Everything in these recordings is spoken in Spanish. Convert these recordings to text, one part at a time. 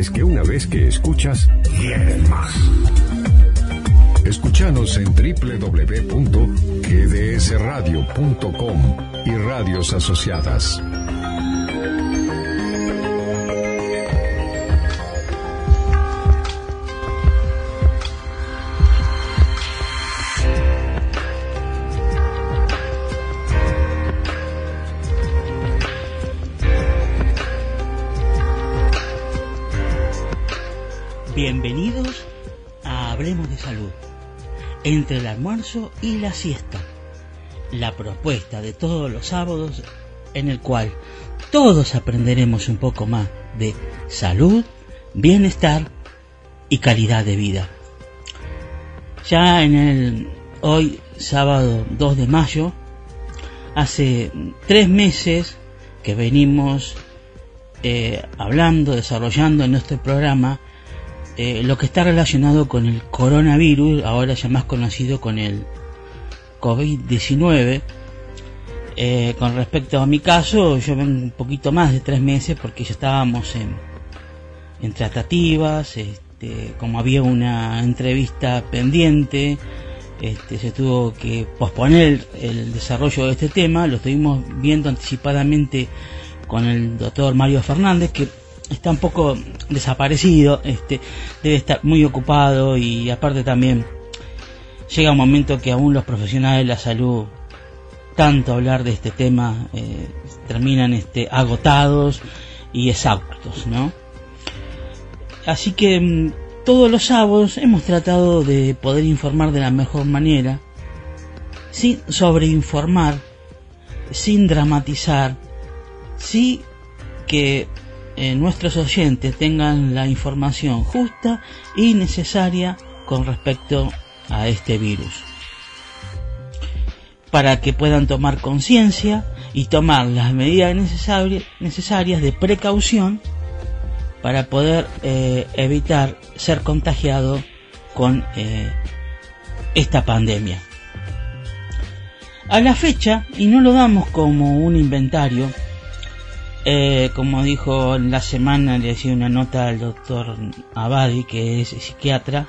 Es que una vez que escuchas, vienen más. Escúchanos en www.gdsradio.com y radios asociadas. Salud. Entre el almuerzo y la siesta. La propuesta de todos los sábados en el cual todos aprenderemos un poco más de salud, bienestar y calidad de vida. Ya en el hoy sábado 2 de mayo, hace tres meses que venimos eh, hablando, desarrollando en nuestro programa eh, lo que está relacionado con el coronavirus, ahora ya más conocido con el COVID-19. Eh, con respecto a mi caso, yo vengo un poquito más de tres meses porque ya estábamos en, en tratativas, este, como había una entrevista pendiente, este, se tuvo que posponer el, desarrollo de este tema, lo estuvimos viendo anticipadamente con el doctor Mario Fernández, que está un poco desaparecido, este, debe estar muy ocupado y aparte también llega un momento que aún los profesionales de la salud, tanto hablar de este tema, eh, terminan este, agotados y exhaustos, ¿no? Así que mm, todos los sábados hemos tratado de poder informar de la mejor manera, sin sobreinformar, sin dramatizar, sí que eh, nuestros oyentes tengan la información justa y necesaria con respecto a este virus. Para que puedan tomar conciencia y tomar las medidas necesari- necesarias de precaución para poder eh, evitar ser contagiado con eh, esta pandemia. A la fecha, y no lo damos como un inventario, eh, como dijo en la semana, le hacía una nota al doctor Abadi, que es psiquiatra,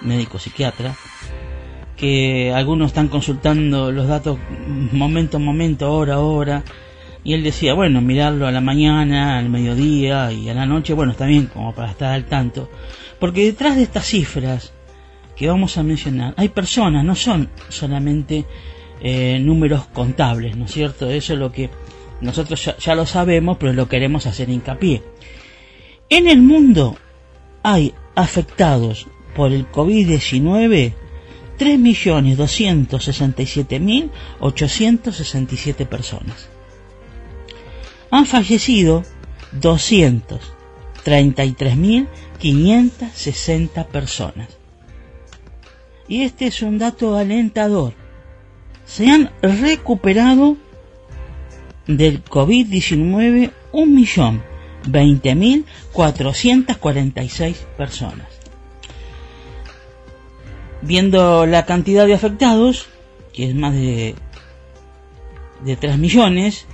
médico psiquiatra, que algunos están consultando los datos momento a momento, hora a hora, y él decía, bueno, mirarlo a la mañana, al mediodía y a la noche, bueno, está bien como para estar al tanto, porque detrás de estas cifras que vamos a mencionar, hay personas, no son solamente eh, números contables, ¿no es cierto? Eso es lo que nosotros ya, lo sabemos, pero lo queremos hacer hincapié. En el mundo hay afectados por el COVID-19 3.267.867 personas. Han fallecido 233.560 personas. Y este es un dato alentador. Se han recuperado del COVID-19 1.020.446 personas. Viendo la cantidad de afectados, que es más de, de 3 millones,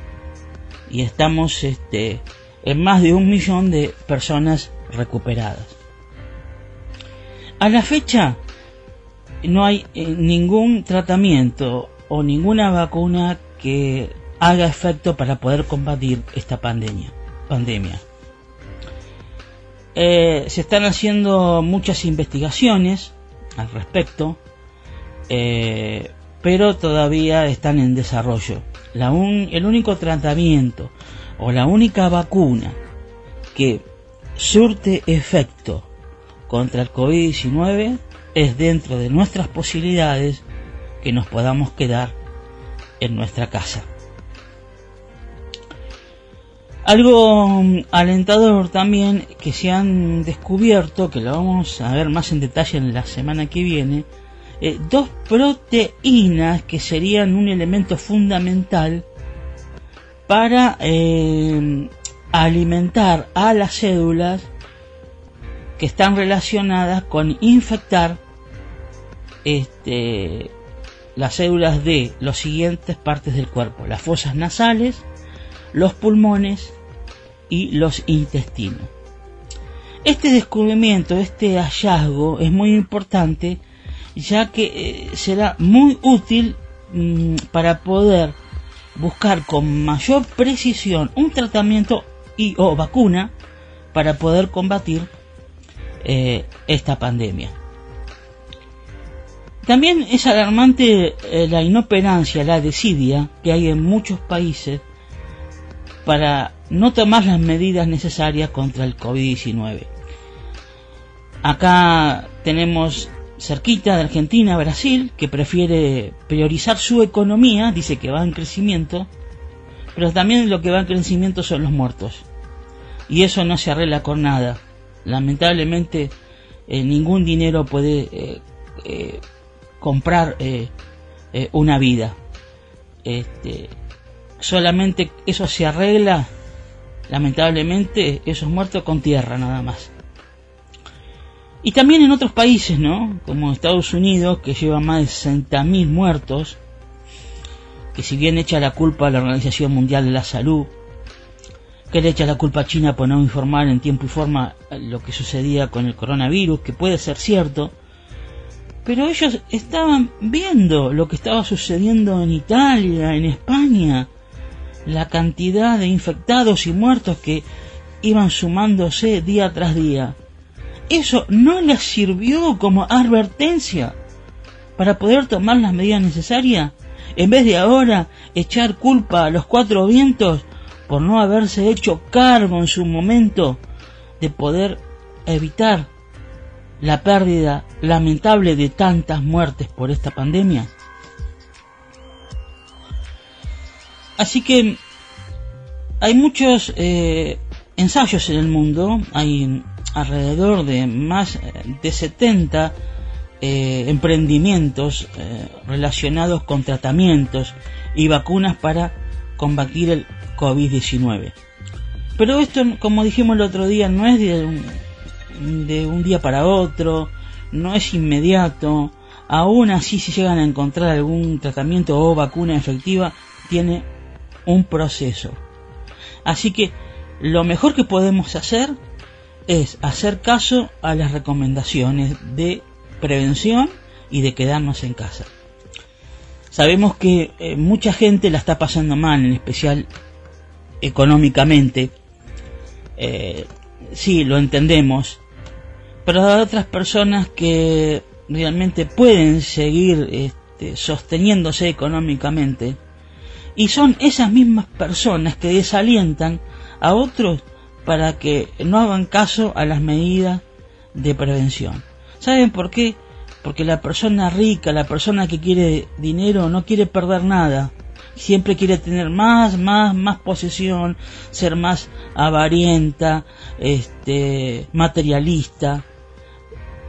y estamos este, en más de un millón de personas recuperadas. A la fecha no hay eh, ningún tratamiento o ninguna vacuna que haga efecto para poder combatir esta pandemia. pandemia. Eh, se están haciendo muchas investigaciones al respecto, eh, pero todavía están en desarrollo. La un- el único tratamiento o la única vacuna que surte efecto contra el COVID-19 es dentro de nuestras posibilidades que nos podamos quedar en nuestra casa. Algo mm, alentador también que se han descubierto, que lo vamos a ver más en detalle en la semana que viene, eh, dos proteínas que serían un elemento fundamental para eh, alimentar a las células que están relacionadas con infectar este, las células de las siguientes partes del cuerpo, las fosas nasales, los pulmones y los intestinos. Este descubrimiento, este hallazgo es muy importante ya que eh, será muy útil mm, para poder buscar con mayor precisión un tratamiento y o vacuna para poder combatir eh, esta pandemia. También es alarmante eh, la inoperancia, la desidia que hay en muchos países para no tomar las medidas necesarias contra el COVID-19. Acá tenemos cerquita de Argentina, Brasil, que prefiere priorizar su economía, dice que va en crecimiento, pero también lo que va en crecimiento son los muertos. Y eso no se arregla con nada. Lamentablemente, eh, ningún dinero puede eh, eh, comprar eh, una vida. Este, solamente eso se arregla, lamentablemente, esos muertos con tierra nada más. Y también en otros países, ¿no? Como Estados Unidos, que lleva más de 60.000 muertos, que si bien echa la culpa a la Organización Mundial de la Salud, que le echa la culpa a China por no informar en tiempo y forma lo que sucedía con el coronavirus, que puede ser cierto, pero ellos estaban viendo lo que estaba sucediendo en Italia, en España, la cantidad de infectados y muertos que iban sumándose día tras día. Eso no les sirvió como advertencia para poder tomar las medidas necesarias, en vez de ahora echar culpa a los cuatro vientos por no haberse hecho cargo en su momento de poder evitar la pérdida lamentable de tantas muertes por esta pandemia? Así que hay muchos eh, ensayos en el mundo, hay alrededor de más de 70 eh, emprendimientos eh, relacionados con tratamientos y vacunas para combatir el COVID-19. Pero esto, como dijimos el otro día, no es de un, de un día para otro, no es inmediato, aún así si llegan a encontrar algún tratamiento o vacuna efectiva, tiene un proceso. Así que lo mejor que podemos hacer es hacer caso a las recomendaciones de prevención y de quedarnos en casa. Sabemos que eh, mucha gente la está pasando mal, en especial económicamente. Eh, sí, lo entendemos, pero hay otras personas que realmente pueden seguir este, sosteniéndose económicamente y son esas mismas personas que desalientan a otros para que no hagan caso a las medidas de prevención. ¿Saben por qué? Porque la persona rica, la persona que quiere dinero, no quiere perder nada. Siempre quiere tener más, más, más posesión, ser más avarienta, este, materialista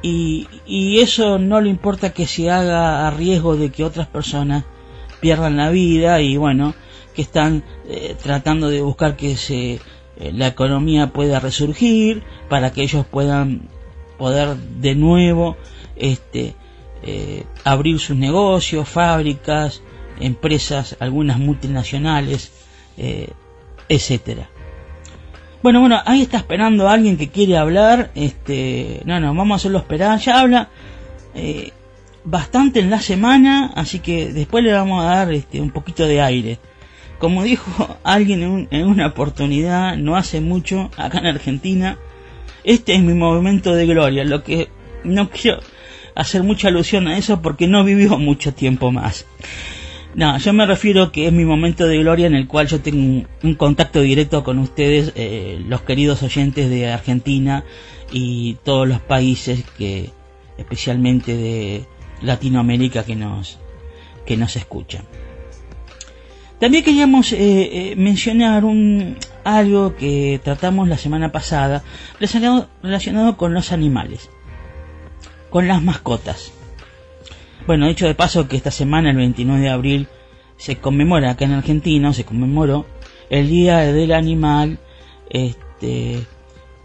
y, y eso no le importa que se haga a riesgo de que otras personas pierdan la vida y bueno, que están eh, tratando de buscar que se, eh, la economía pueda resurgir para que ellos puedan poder de nuevo este, eh, abrir sus negocios, fábricas, empresas, algunas multinacionales, etcétera. Bueno, bueno, ahí está esperando alguien que quiere hablar. Este, no, no, vamos a hacerlo esperar. Ya habla eh, bastante en la semana, así que después le vamos a dar este, un poquito de aire. Como dijo alguien en, en una oportunidad, no hace mucho, acá en Argentina, este es mi momento de gloria. Lo que no quiero hacer mucha alusión a eso porque no vivió mucho tiempo más. No, yo me refiero que es mi momento de gloria en el cual yo tengo un, un contacto directo con ustedes, eh, los queridos oyentes de Argentina y todos los países que, especialmente de Latinoamérica, que nos, que nos escuchan. También queríamos eh, eh, mencionar un, algo que tratamos la semana pasada relacionado, relacionado con los animales, con las mascotas. Bueno, dicho de paso que esta semana, el 29 de abril, se conmemora acá en Argentina, se conmemoró el Día del Animal, este,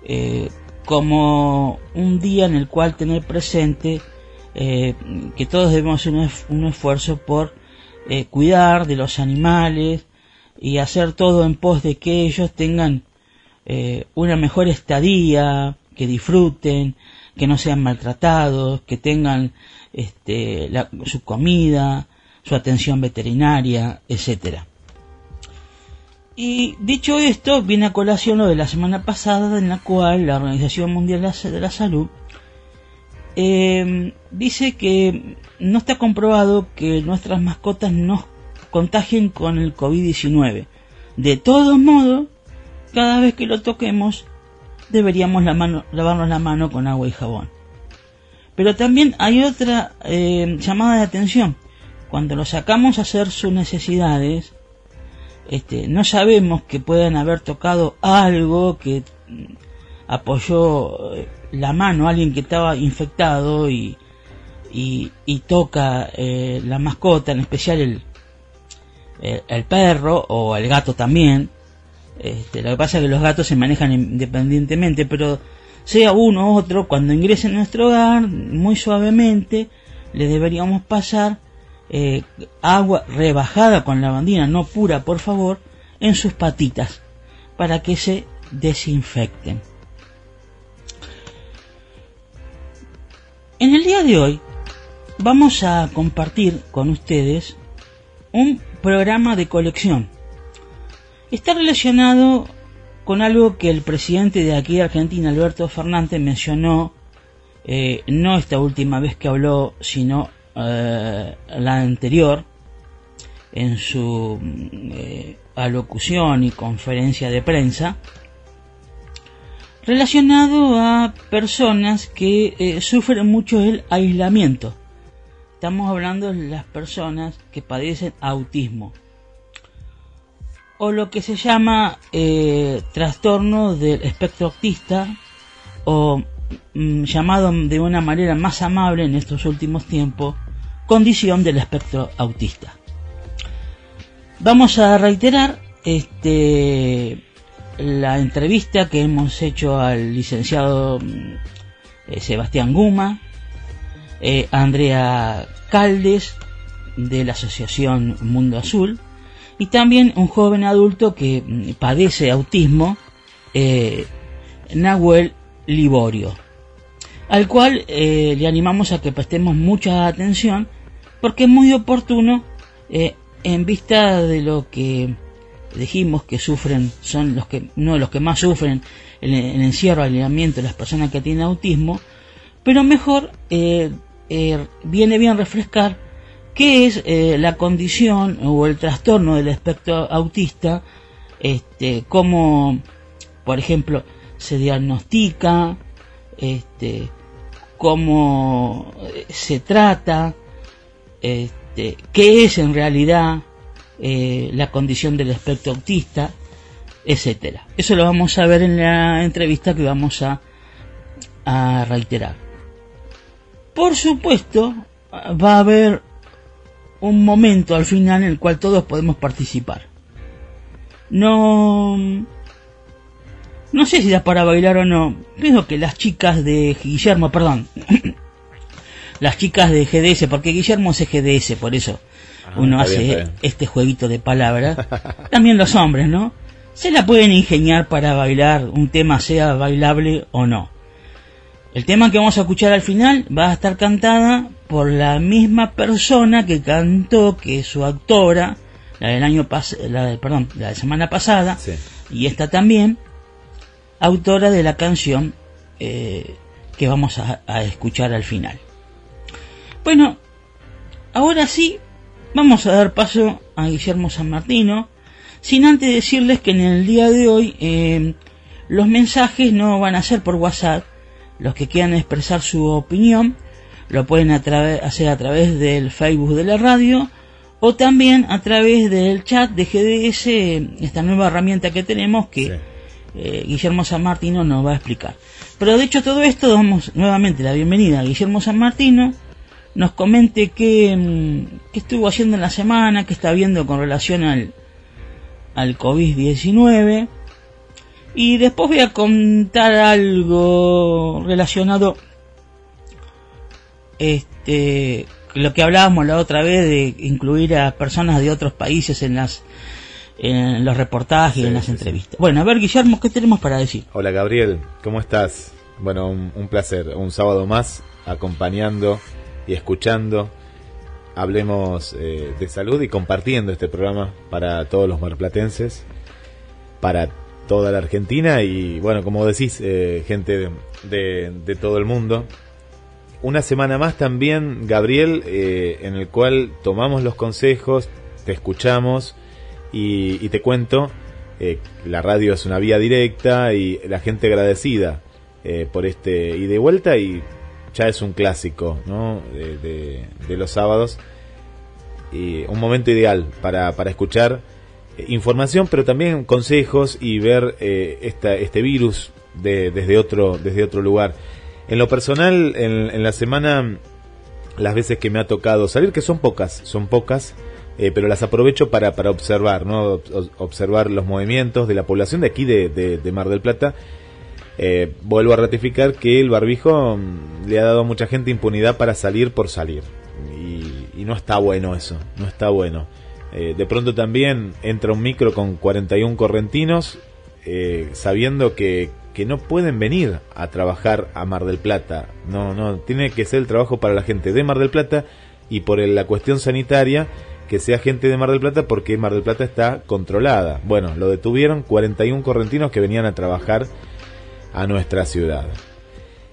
eh, como un día en el cual tener presente eh, que todos debemos hacer un, esfuerzo por eh, cuidar de los animales y hacer todo en pos de que ellos tengan eh, una mejor estadía, que disfruten, que no sean maltratados, que tengan este, la- su comida, su atención veterinaria, etcétera. Y dicho esto, viene a colación lo de la semana pasada, en la cual la Organización Mundial de la Salud eh, dice que no está comprobado que nuestras mascotas nos contagien con el COVID-19. De todos modos, cada vez que lo toquemos, deberíamos lavarnos la mano con agua y jabón. Pero también hay otra eh, llamada de atención. Cuando lo sacamos a hacer sus necesidades, este, no sabemos que puedan haber tocado algo que mm, apoyó eh, la mano a alguien que estaba infectado y, y, toca eh, la mascota, en especial el, el, el perro o el gato también. Este, lo que pasa es que los gatos se manejan independientemente, pero sea uno u otro, cuando ingrese en nuestro hogar, muy suavemente, le deberíamos pasar eh, agua rebajada con lavandina, no pura, por favor, en sus patitas, para que se desinfecten. En el día de hoy vamos a compartir con ustedes un programa de colección. Está relacionado con algo que el presidente de aquí de Argentina, Alberto Fernández, mencionó eh, no esta última vez que habló, sino eh, la anterior, en su mm, eh, alocución y conferencia de prensa, relacionado a personas que eh, sufren mucho el aislamiento. Estamos hablando de las personas que padecen autismo o lo que se llama eh, trastorno del espectro autista o mm, llamado de una manera más amable en estos últimos tiempos condición del espectro autista. Vamos a reiterar este la entrevista que hemos hecho al licenciado mm, eh, Sebastián Guma, eh, Andrea Caldes de la Asociación Mundo Azul y también un joven adulto que mm, padece autismo, eh, Nahuel Liborio, al cual le animamos a que prestemos mucha atención porque es muy oportuno en vista de lo que dijimos que sufren, son los que, de los que más sufren el, el encierro, el aislamiento de las personas que tienen autismo, pero mejor eh, eh, viene bien refrescar qué es eh, la condición o el trastorno del espectro autista, este, cómo, por ejemplo, se diagnostica, este, cómo se trata, este, qué es en realidad eh, la condición del espectro autista, etcétera. Eso lo vamos a ver en la entrevista que vamos a, a reiterar. Por supuesto, va a haber un momento al final en el cual todos podemos participar. No, no sé si da para bailar o no. Pienso que las chicas de Guillermo, perdón, las chicas de GDS, porque Guillermo es GDS, por eso uno hace bien, está bien. este jueguito de palabras. También los hombres, ¿no? Se la pueden ingeniar para bailar un tema, sea bailable o no. El tema que vamos a escuchar al final va a estar cantada por la misma persona que cantó, que es su autora, la del año pas la de, perdón, la de semana pasada, Sí. y esta también, autora de la canción eh, que vamos a, a escuchar al final. Bueno, ahora sí vamos a dar paso a Guillermo San Martino, sin antes decirles que en el día de hoy eh, los mensajes no van a ser por WhatsApp, los que quieran expresar su opinión lo pueden hacer a través del Facebook de la radio o también a través del chat de GDS, esta nueva herramienta que tenemos que eh, Guillermo San Martino nos va a explicar. Pero de hecho todo esto damos nuevamente la bienvenida a Guillermo San Martino, nos comente qué, mm, qué estuvo haciendo en la semana, qué está viendo con relación al, al COVID-19. Y después voy a contar algo relacionado este lo que hablábamos la otra vez de incluir a personas de otros países en las en los reportajes y en las entrevistas. Bueno, a ver Guillermo, ¿qué tenemos para decir? Hola Gabriel, ¿cómo estás? Bueno, un, placer, un sábado más acompañando y escuchando. Hablemos eh, de salud y compartiendo este programa para todos los marplatenses, para toda la Argentina y bueno, como decís, eh, gente de, de, todo el mundo. Una semana más también, Gabriel, eh, en el cual tomamos los consejos, te escuchamos y, te cuento, eh, la radio es una vía directa y la gente agradecida por este y de vuelta y ya es un clásico ¿no? de, de los sábados y un momento ideal para, para escuchar información, pero también consejos y ver eh, esta, este virus de, desde, otro, desde otro lugar. En lo personal, en, la semana, las veces que me ha tocado salir, que son pocas, son pocas, eh, pero las aprovecho para, para observar, ¿no? observar los movimientos de la población de aquí de, de, Mar del Plata. Eh, vuelvo a ratificar que el barbijo mm, le ha dado a mucha gente impunidad para salir por salir. Y, y no está bueno eso, no está bueno. Eh, de pronto también entra un micro con 41 correntinos, eh, sabiendo que, que, no pueden venir a trabajar a Mar del Plata. No, no, tiene que ser el trabajo para la gente de Mar del Plata y por la cuestión sanitaria que sea gente de Mar del Plata porque Mar del Plata está controlada. Bueno, lo detuvieron 41 correntinos que venían a trabajar a nuestra ciudad.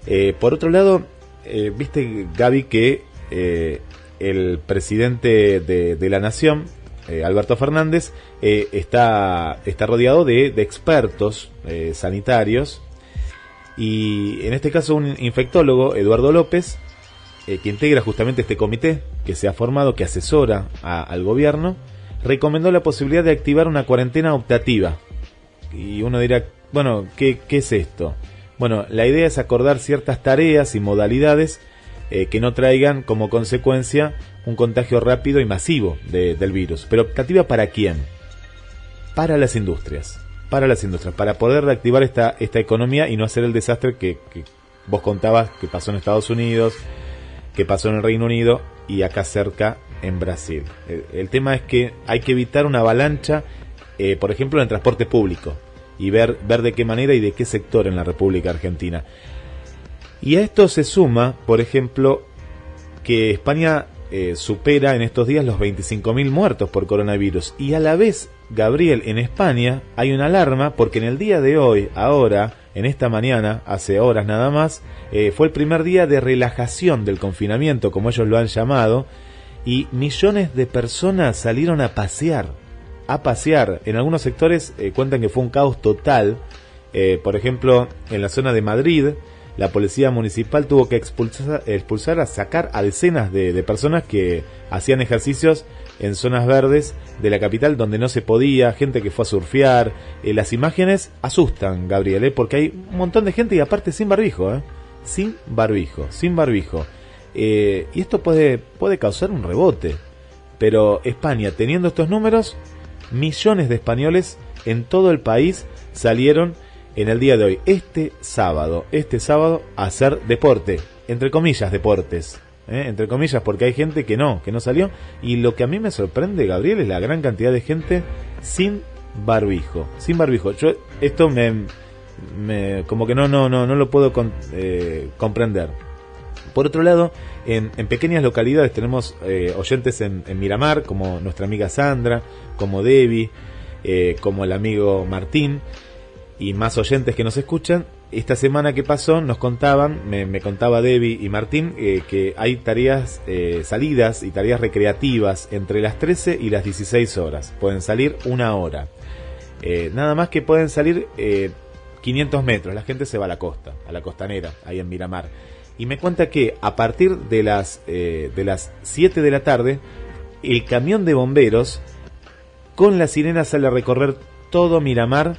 Eh, por otro lado, viste Gaby que el presidente de, la nación eh, Alberto Fernández, eh, está, está rodeado de, expertos eh, sanitarios y en este caso un infectólogo, Eduardo López, que integra justamente este comité que se ha formado, que asesora al gobierno, recomendó la posibilidad de activar una cuarentena optativa. Y uno dirá, bueno, ¿qué, qué es esto? Bueno, la idea es acordar ciertas tareas y modalidades que no traigan como consecuencia un contagio rápido y masivo del virus. Pero optativa para quién? Para las industrias. Para las industrias. Para poder reactivar esta, esta economía y no hacer el desastre que, vos contabas que pasó en Estados Unidos, que pasó en el Reino Unido y acá cerca en Brasil. El, tema es que hay que evitar una avalancha, eh, por ejemplo, en el transporte público y ver, ver de qué manera y de qué sector en la República Argentina. Y a esto se suma, por ejemplo, que España eh, supera en estos días los 25.000 muertos por coronavirus. Y a la vez, Gabriel, en España hay una alarma porque en el día de hoy, ahora, en esta mañana, hace horas nada más, eh, fue el primer día de relajación del confinamiento, como ellos lo han llamado, y millones de personas salieron a pasear, a pasear. En algunos sectores eh, cuentan que fue un caos total. por ejemplo, en la zona de Madrid, la policía municipal tuvo que expulsar, expulsar a sacar a decenas de, personas que hacían ejercicios en zonas verdes de la capital donde no se podía, gente que fue a surfear. Eh, las imágenes asustan, Gabriel, ¿eh? porque hay un montón de gente y aparte sin barbijo, ¿eh? sin barbijo, sin barbijo. y esto puede, puede causar un rebote. Pero España, teniendo estos números, millones de españoles en todo el país salieron en el día de hoy, este sábado, este sábado, hacer deporte, entre comillas, deportes. ¿eh? Entre comillas, porque hay gente que no, que no salió. Y lo que a mí me sorprende, Gabriel, es la gran cantidad de gente sin barbijo. Sin barbijo. Yo, esto me. me como que no, no, no, no lo puedo eh, comprender. Por otro lado, en, pequeñas localidades tenemos eh, oyentes en, Miramar, como nuestra amiga Sandra, como Debbie, como el amigo Martín, y más oyentes que nos escuchan, esta semana que pasó nos contaban, me, contaba Debbie y Martín, eh, que hay tareas, eh, salidas y tareas recreativas entre las 13 y las 16 horas. Pueden salir una hora. Eh, nada más que pueden salir 500 metros. La gente se va a la costa, a la costanera, ahí en Miramar. Y me cuenta que a partir de las, de las 7 de la tarde, el camión de bomberos con la sirena sale a recorrer todo Miramar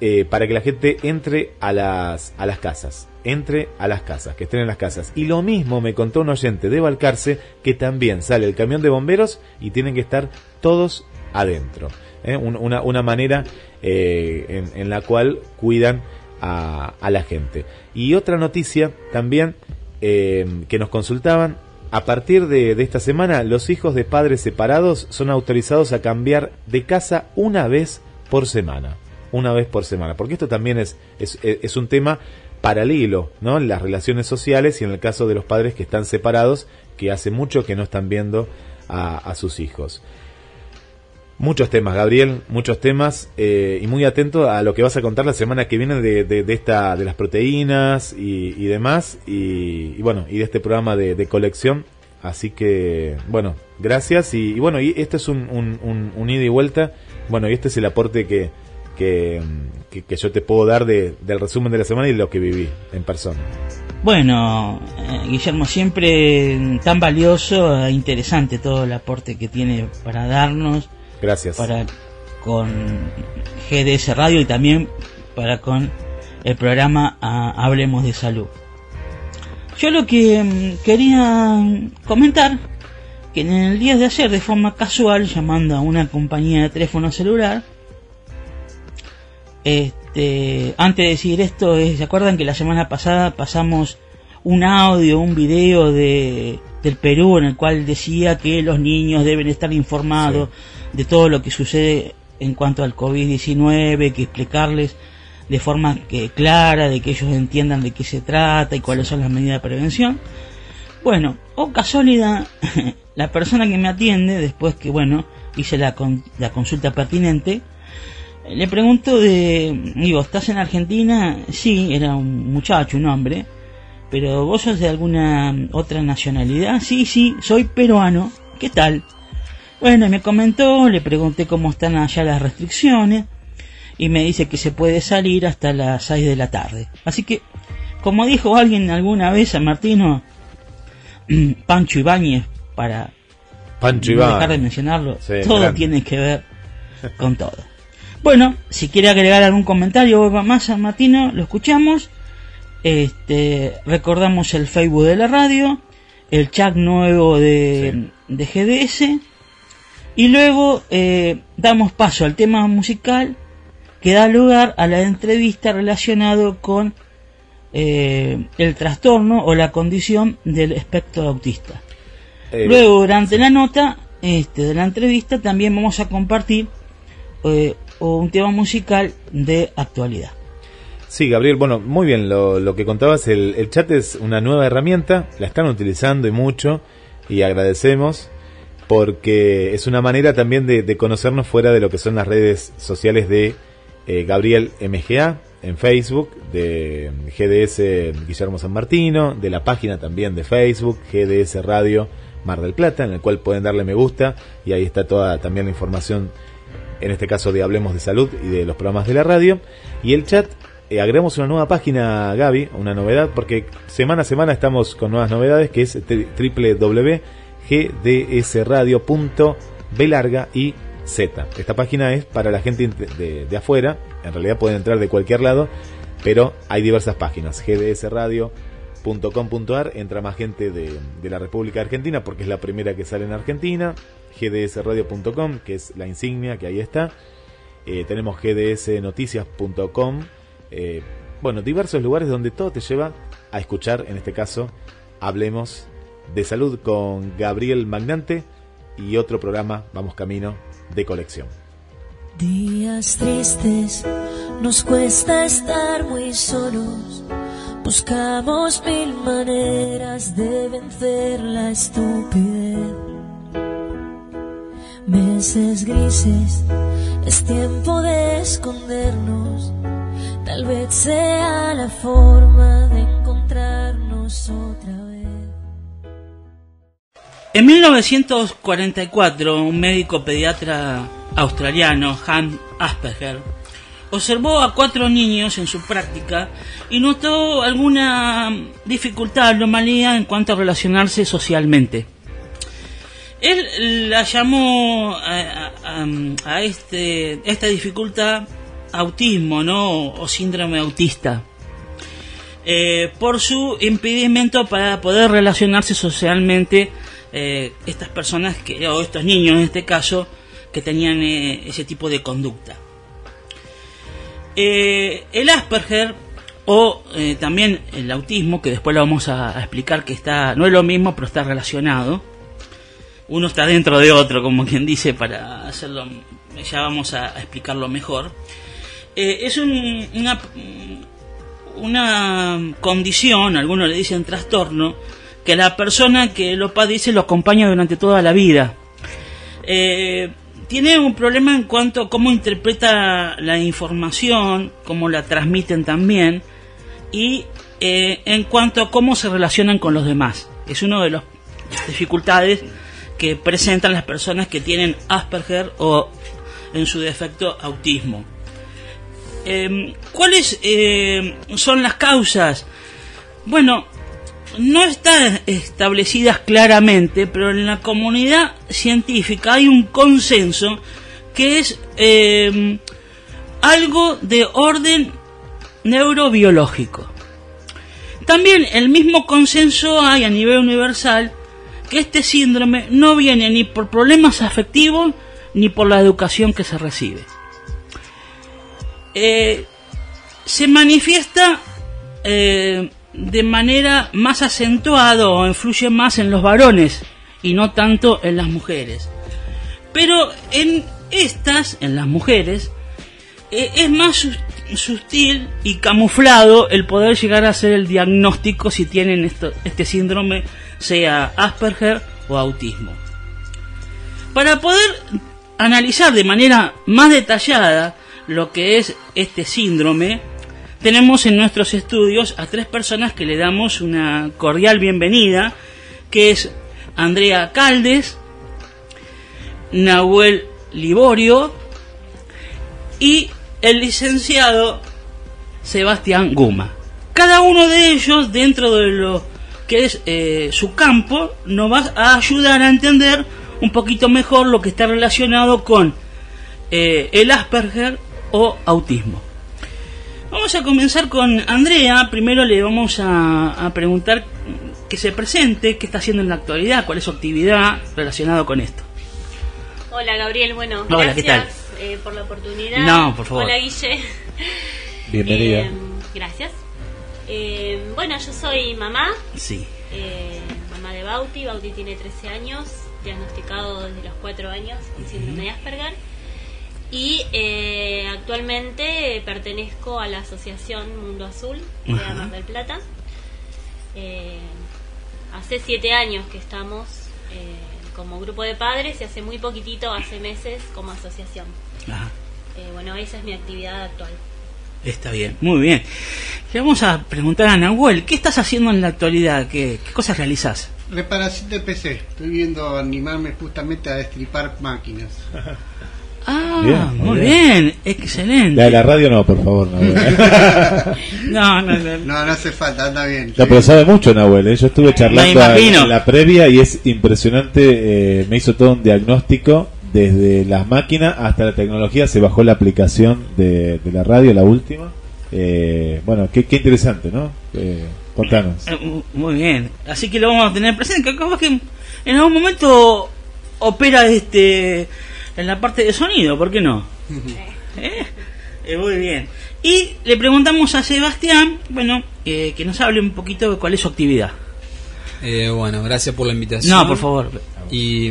eh, para que la gente entre a las, a las casas. Entre a las casas, que estén en las casas. Y lo mismo me contó un oyente de Balcarce que también sale el camión de bomberos y tienen que estar todos adentro. ¿eh? Una, una, manera eh, en, la cual cuidan a, a, la gente. Y otra noticia también que nos consultaban. A partir de, esta semana, los hijos de padres separados son autorizados a cambiar de casa una vez por semana una vez por semana, porque esto también es, es, un tema paralelo, ¿no? En las relaciones sociales y en el caso de los padres que están separados, que hace mucho que no están viendo a, sus hijos. Muchos temas, Gabriel, muchos temas, eh, y muy atento a lo que vas a contar la semana que viene de, de, esta, de las proteínas y, demás, y, bueno, y de este programa de, colección. Así que, bueno, gracias, y, bueno, y este es un, un, ida y vuelta, bueno, y este es el aporte que, que, yo te puedo dar de, del resumen de la semana y de lo que viví en persona. Bueno, eh, Guillermo, siempre tan valioso e interesante todo el aporte que tiene para darnos. Gracias. Para con GDS Radio y también para con el programa ah, Hablemos de Salud. Yo lo que mm, quería comentar, que en el día de ayer, de forma casual, llamando a una compañía de teléfono celular, este, antes de decir esto, ¿se acuerdan que la semana pasada pasamos un audio, un video de, del Perú en el cual decía que los niños deben estar informados de todo lo que sucede en cuanto al COVID-19, que explicarles de forma que, clara, de que ellos entiendan de qué se trata y cuáles son las medidas de prevención. Bueno, o casualidad, la persona que me atiende, después que, bueno, hice la, la consulta pertinente, le pregunto de, digo, ¿estás en Argentina? Sí, era un muchacho, un hombre. Pero vos sos de alguna otra nacionalidad? Sí, sí, soy peruano. ¿Qué tal? Bueno, me comentó, le pregunté cómo están allá las restricciones y me dice que se puede salir hasta las 6 de la tarde. Así que, como dijo alguien alguna vez a Martino, Pancho Ibáñez, para Pancho no dejar de mencionarlo, todo tiene que ver con todo. Bueno, si quiere agregar algún comentario más a Martino, lo escuchamos. Este, recordamos el Facebook de la radio, el chat nuevo de, GDS y luego eh, damos paso al tema musical que da lugar a la entrevista relacionado con eh, el trastorno o la condición del espectro autista. Eh, luego durante la nota este, de la entrevista también vamos a compartir o un tema musical de actualidad. Sí, Gabriel, bueno, muy bien lo, que contabas, el, chat es una nueva herramienta, la están utilizando y mucho, y agradecemos porque es una manera también de, conocernos fuera de lo que son las redes sociales de eh, Gabriel MGA en Facebook, de GDS Guillermo San Martino, de la página también de Facebook, GDS Radio Mar del Plata, en el cual pueden darle me gusta y ahí está toda también la información en este caso de Hablemos de Salud y de los programas de la radio. Y el chat, eh, agregamos una nueva página, Gaby, una novedad, porque semana a semana estamos con nuevas novedades, que es www.gdsradio.b larga y Z. Esta página es para la gente de, afuera, en realidad pueden entrar de cualquier lado, pero hay diversas páginas. gdsradio.com.ar entra más gente de, de la República Argentina porque es la primera que sale en Argentina gdsradio.com, que es la insignia que ahí está. Eh, tenemos gdsnoticias.com. Eh, bueno, diversos lugares donde todo te lleva a escuchar, en este caso, Hablemos de Salud con Gabriel Magnante y otro programa, Vamos Camino, de colección. Días tristes, nos cuesta estar muy solos. Buscamos mil maneras de vencer la estupidez meses grises, es tiempo de escondernos, Tal vez sea la forma de encontrarnos otra. En 1944, un médico pediatra australiano, Hans Asperger, observó a cuatro niños en su práctica y notó alguna dificultad, anomalía en cuanto a relacionarse socialmente. Él la llamó a, este, esta dificultad autismo, ¿no? O síndrome autista. Eh, por su impedimento para poder relacionarse socialmente eh, estas personas que, o estos niños en este caso que tenían eh, ese tipo de conducta. Eh, el Asperger o también el autismo, que después lo vamos a, explicar que está no es lo mismo, pero está relacionado. Uno está dentro de otro, como quien dice, para hacerlo, ya vamos a, explicarlo mejor. Es un- una, una condición, algunos le dicen trastorno, que la persona que lo padece lo acompaña durante toda la vida. Eh, tiene un problema en cuanto a cómo interpreta la información, cómo la transmiten también, y eh, en cuanto a cómo se relacionan con los demás. Es una de las dificultades que presentan las personas que tienen Asperger o en su defecto autismo. Eh, ¿Cuáles eh, son las causas? Bueno, no están establecidas claramente, pero en la comunidad científica hay un consenso que es eh, algo de orden neurobiológico. También el mismo consenso hay a nivel universal que este síndrome no viene ni por problemas afectivos ni por la educación que se recibe. Eh, se manifiesta eh, de manera más acentuada o influye más en los varones y no tanto en las mujeres. Pero en estas, en las mujeres, eh, es más sutil y camuflado el poder llegar a hacer el diagnóstico si tienen esto- este síndrome, sea Asperger o autismo. Para poder analizar de manera más detallada lo que es este síndrome, tenemos en nuestros estudios a tres personas que le damos una cordial bienvenida, que es Andrea Caldes, Nahuel Liborio y el licenciado Sebastián Guma. Cada uno de ellos, dentro de lo que es eh, su campo, nos va a ayudar a entender un poquito mejor lo que está relacionado con eh, el Asperger o autismo. Vamos a comenzar con Andrea. Primero le vamos a, a preguntar que se presente, qué está haciendo en la actualidad, cuál es su actividad relacionada con esto. Hola Gabriel, bueno, Hola, ¿qué gracias eh, por la oportunidad. No, por favor. Hola Guille. Bienvenida. Eh, gracias. Eh, bueno, yo soy mamá, Sí. eh, mamá de Bauti. Bauti tiene 13 años, diagnosticado desde los 4 años con síndrome de Asperger. Y eh, actualmente pertenezco a la asociación Mundo Azul de Ajá. Mar del Plata. Eh, hace 7 años que estamos eh, como grupo de padres y hace muy poquitito, hace meses, como asociación. Ajá. Eh, bueno, esa es mi actividad actual. Está bien, muy bien. Le vamos a preguntar a Nahuel, ¿qué estás haciendo en la actualidad? ¿Qué, qué cosas realizas? Reparación de PC. Estoy viendo animarme justamente a destripar máquinas. Ah, Bien, muy bien. bien, excelente. La de la radio no, por favor, Nahuel. No, no, no. No, no hace falta, anda bien. No, pero sabe mucho Nahuel, ¿eh? yo estuve charlando a- en la previa y es impresionante, eh, me hizo todo un diagnóstico desde las máquinas hasta la tecnología, se bajó la aplicación de, de la radio, la última. Eh, bueno, qué, qué interesante, ¿no? Eh, contanos. Eh, mu- Muy bien, así que lo vamos a tener presente. que capaz que en algún momento opera este en la parte de sonido, ¿por qué no? ¿Eh? Eh, muy bien. Y le preguntamos a Sebastián, bueno, eh, que nos hable un poquito de cuál es su actividad. Eh, bueno, gracias por la invitación. No, por favor. Y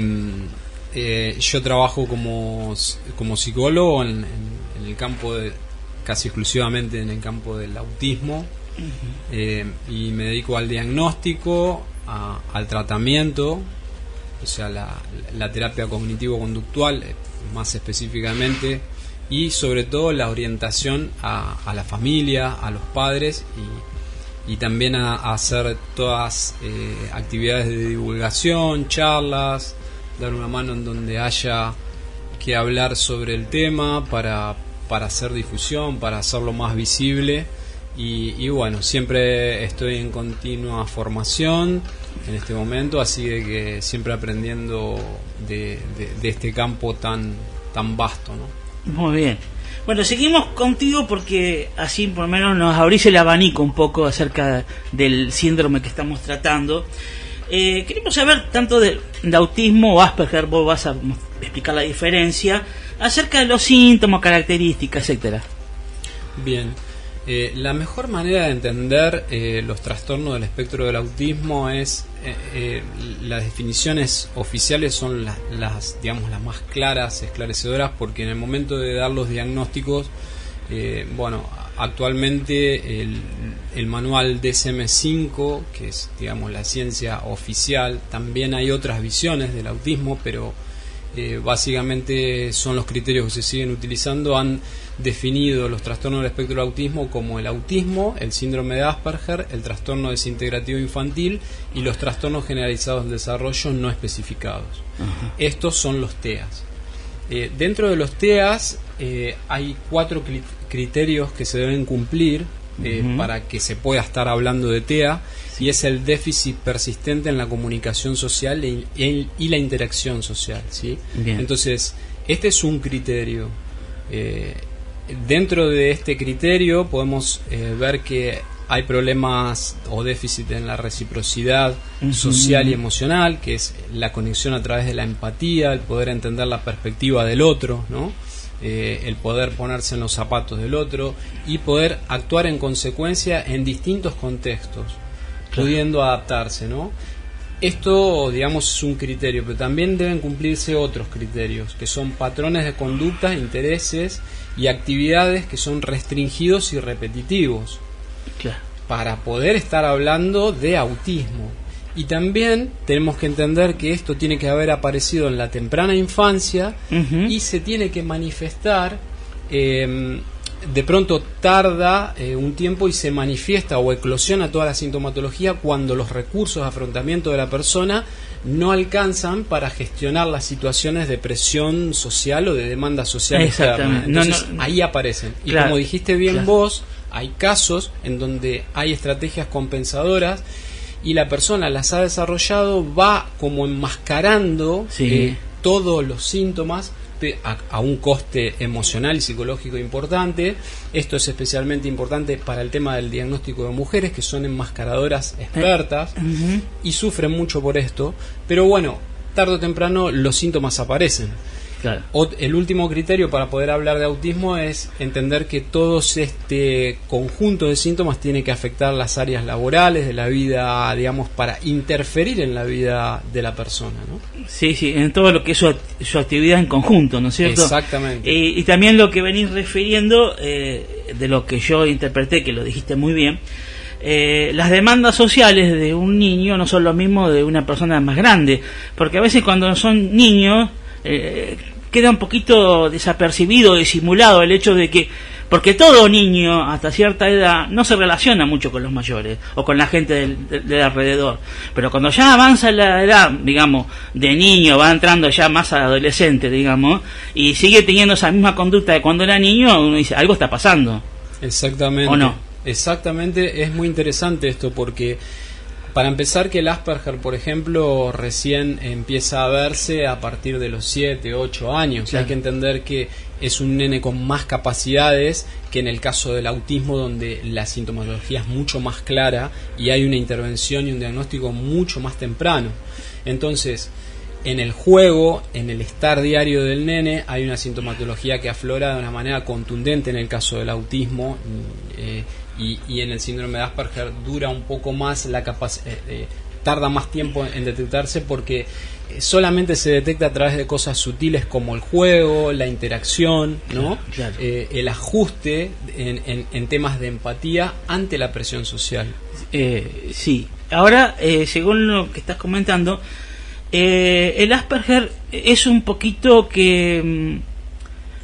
eh, yo trabajo como, como psicólogo en, en- en el campo de, casi exclusivamente en el campo del autismo. Eh, y me dedico al diagnóstico, a- al tratamiento, o sea, la, la terapia cognitivo-conductual, eh, más específicamente y sobre todo la orientación a, a la familia, a los padres y, y también a, a hacer todas eh, actividades de divulgación, charlas, dar una mano en donde haya que hablar sobre el tema para, para hacer difusión, para hacerlo más visible. Y, y bueno, siempre estoy en continua formación en este momento, así de que siempre aprendiendo de, de- de este campo tan, tan vasto. ¿no? Muy bien. Bueno, seguimos contigo porque así por lo menos nos abrís el abanico un poco acerca del síndrome que estamos tratando. Eh, queremos saber tanto de, de autismo o Asperger, vos vas a explicar la diferencia, acerca de los síntomas, características, etcétera. Bien, eh, la mejor manera de entender eh, los trastornos del espectro del autismo es, eh, las definiciones oficiales son las, digamos, las más claras, esclarecedoras, porque en el momento de dar los diagnósticos, bueno, actualmente el, el manual DSM-5, que es, digamos, la ciencia oficial, también hay otras visiones del autismo, pero básicamente son los criterios que se siguen utilizando, han definido los trastornos del espectro del autismo como el autismo, el síndrome de Asperger, el trastorno desintegrativo infantil y los trastornos generalizados del desarrollo no especificados. Estos son los TEAS. Eh, dentro de los TEAS eh, hay cuatro cri- criterios que se deben cumplir eh, para que se pueda estar hablando de TEA y es el déficit persistente en la comunicación social e- e- y la interacción social. ¿sí? Bien. Entonces, este es un criterio. Eh, dentro de este criterio podemos eh, ver que hay problemas o déficit en la reciprocidad social y emocional, que es la conexión a través de la empatía, el poder entender la perspectiva del otro, ¿no? Eh, el poder ponerse en los zapatos del otro y poder actuar en consecuencia en distintos contextos, Claro. pudiendo adaptarse, ¿no? Esto, digamos, es un criterio, pero también deben cumplirse otros criterios, que son patrones de conducta, intereses y actividades que son restringidos y repetitivos Claro. para poder estar hablando de autismo. Y también tenemos que entender que esto tiene que haber aparecido en la temprana infancia y se tiene que manifestar, eh, de pronto tarda eh, un tiempo y se manifiesta o eclosiona toda la sintomatología cuando los recursos de afrontamiento de la persona no alcanzan para gestionar las situaciones de presión social o de demanda social externa. No, Entonces no, ahí aparecen. Y Claro, como dijiste bien claro. vos, hay casos en donde hay estrategias compensadoras y la persona las ha desarrollado, va como enmascarando Sí. eh, todos los síntomas a, a un coste emocional y psicológico importante. Esto es especialmente importante para el tema del diagnóstico de mujeres que son enmascaradoras expertas Ujú. y sufren mucho por esto. Pero bueno, tarde o temprano los síntomas aparecen. Claro. El último criterio para poder hablar de autismo es entender que todo este conjunto de síntomas tiene que afectar las áreas laborales de la vida, digamos, para interferir en la vida de la persona, ¿no? Sí, sí, en todo lo que es su, su actividad en conjunto, ¿no es cierto? Exactamente. Eh, y también lo que venís refiriendo, eh, de lo que yo interpreté, que lo dijiste muy bien, eh, las demandas sociales de un niño no son lo mismo de una persona más grande, porque a veces cuando son niños eh, queda un poquito desapercibido, disimulado el hecho de que, porque todo niño hasta cierta edad no se relaciona mucho con los mayores o con la gente del, del- del alrededor, pero cuando ya avanza la edad, digamos, de niño, va entrando ya más a adolescente, digamos, y sigue teniendo esa misma conducta de cuando era niño, uno dice, algo está pasando. Exactamente. ¿O no? Exactamente, es muy interesante esto porque para empezar que el Asperger, por ejemplo, recién empieza a verse a partir de los 7, 8 años. Claro. Hay que entender que es un nene con más capacidades que en el caso del autismo donde la sintomatología es mucho más clara y hay una intervención y un diagnóstico mucho más temprano. Entonces, en el juego, en el estar diario del nene, hay una sintomatología que aflora de una manera contundente en el caso del autismo eh, y, y en el síndrome de Asperger dura un poco más la capacidad, tarda más tiempo en detectarse porque eh, solamente se detecta a través de cosas sutiles como el juego, la interacción, ¿no? Claro. Eh, el ajuste en, en- en temas de empatía ante la presión social. Eh, sí. Ahora, eh, según lo que estás comentando, eh, el Asperger es un poquito que mm,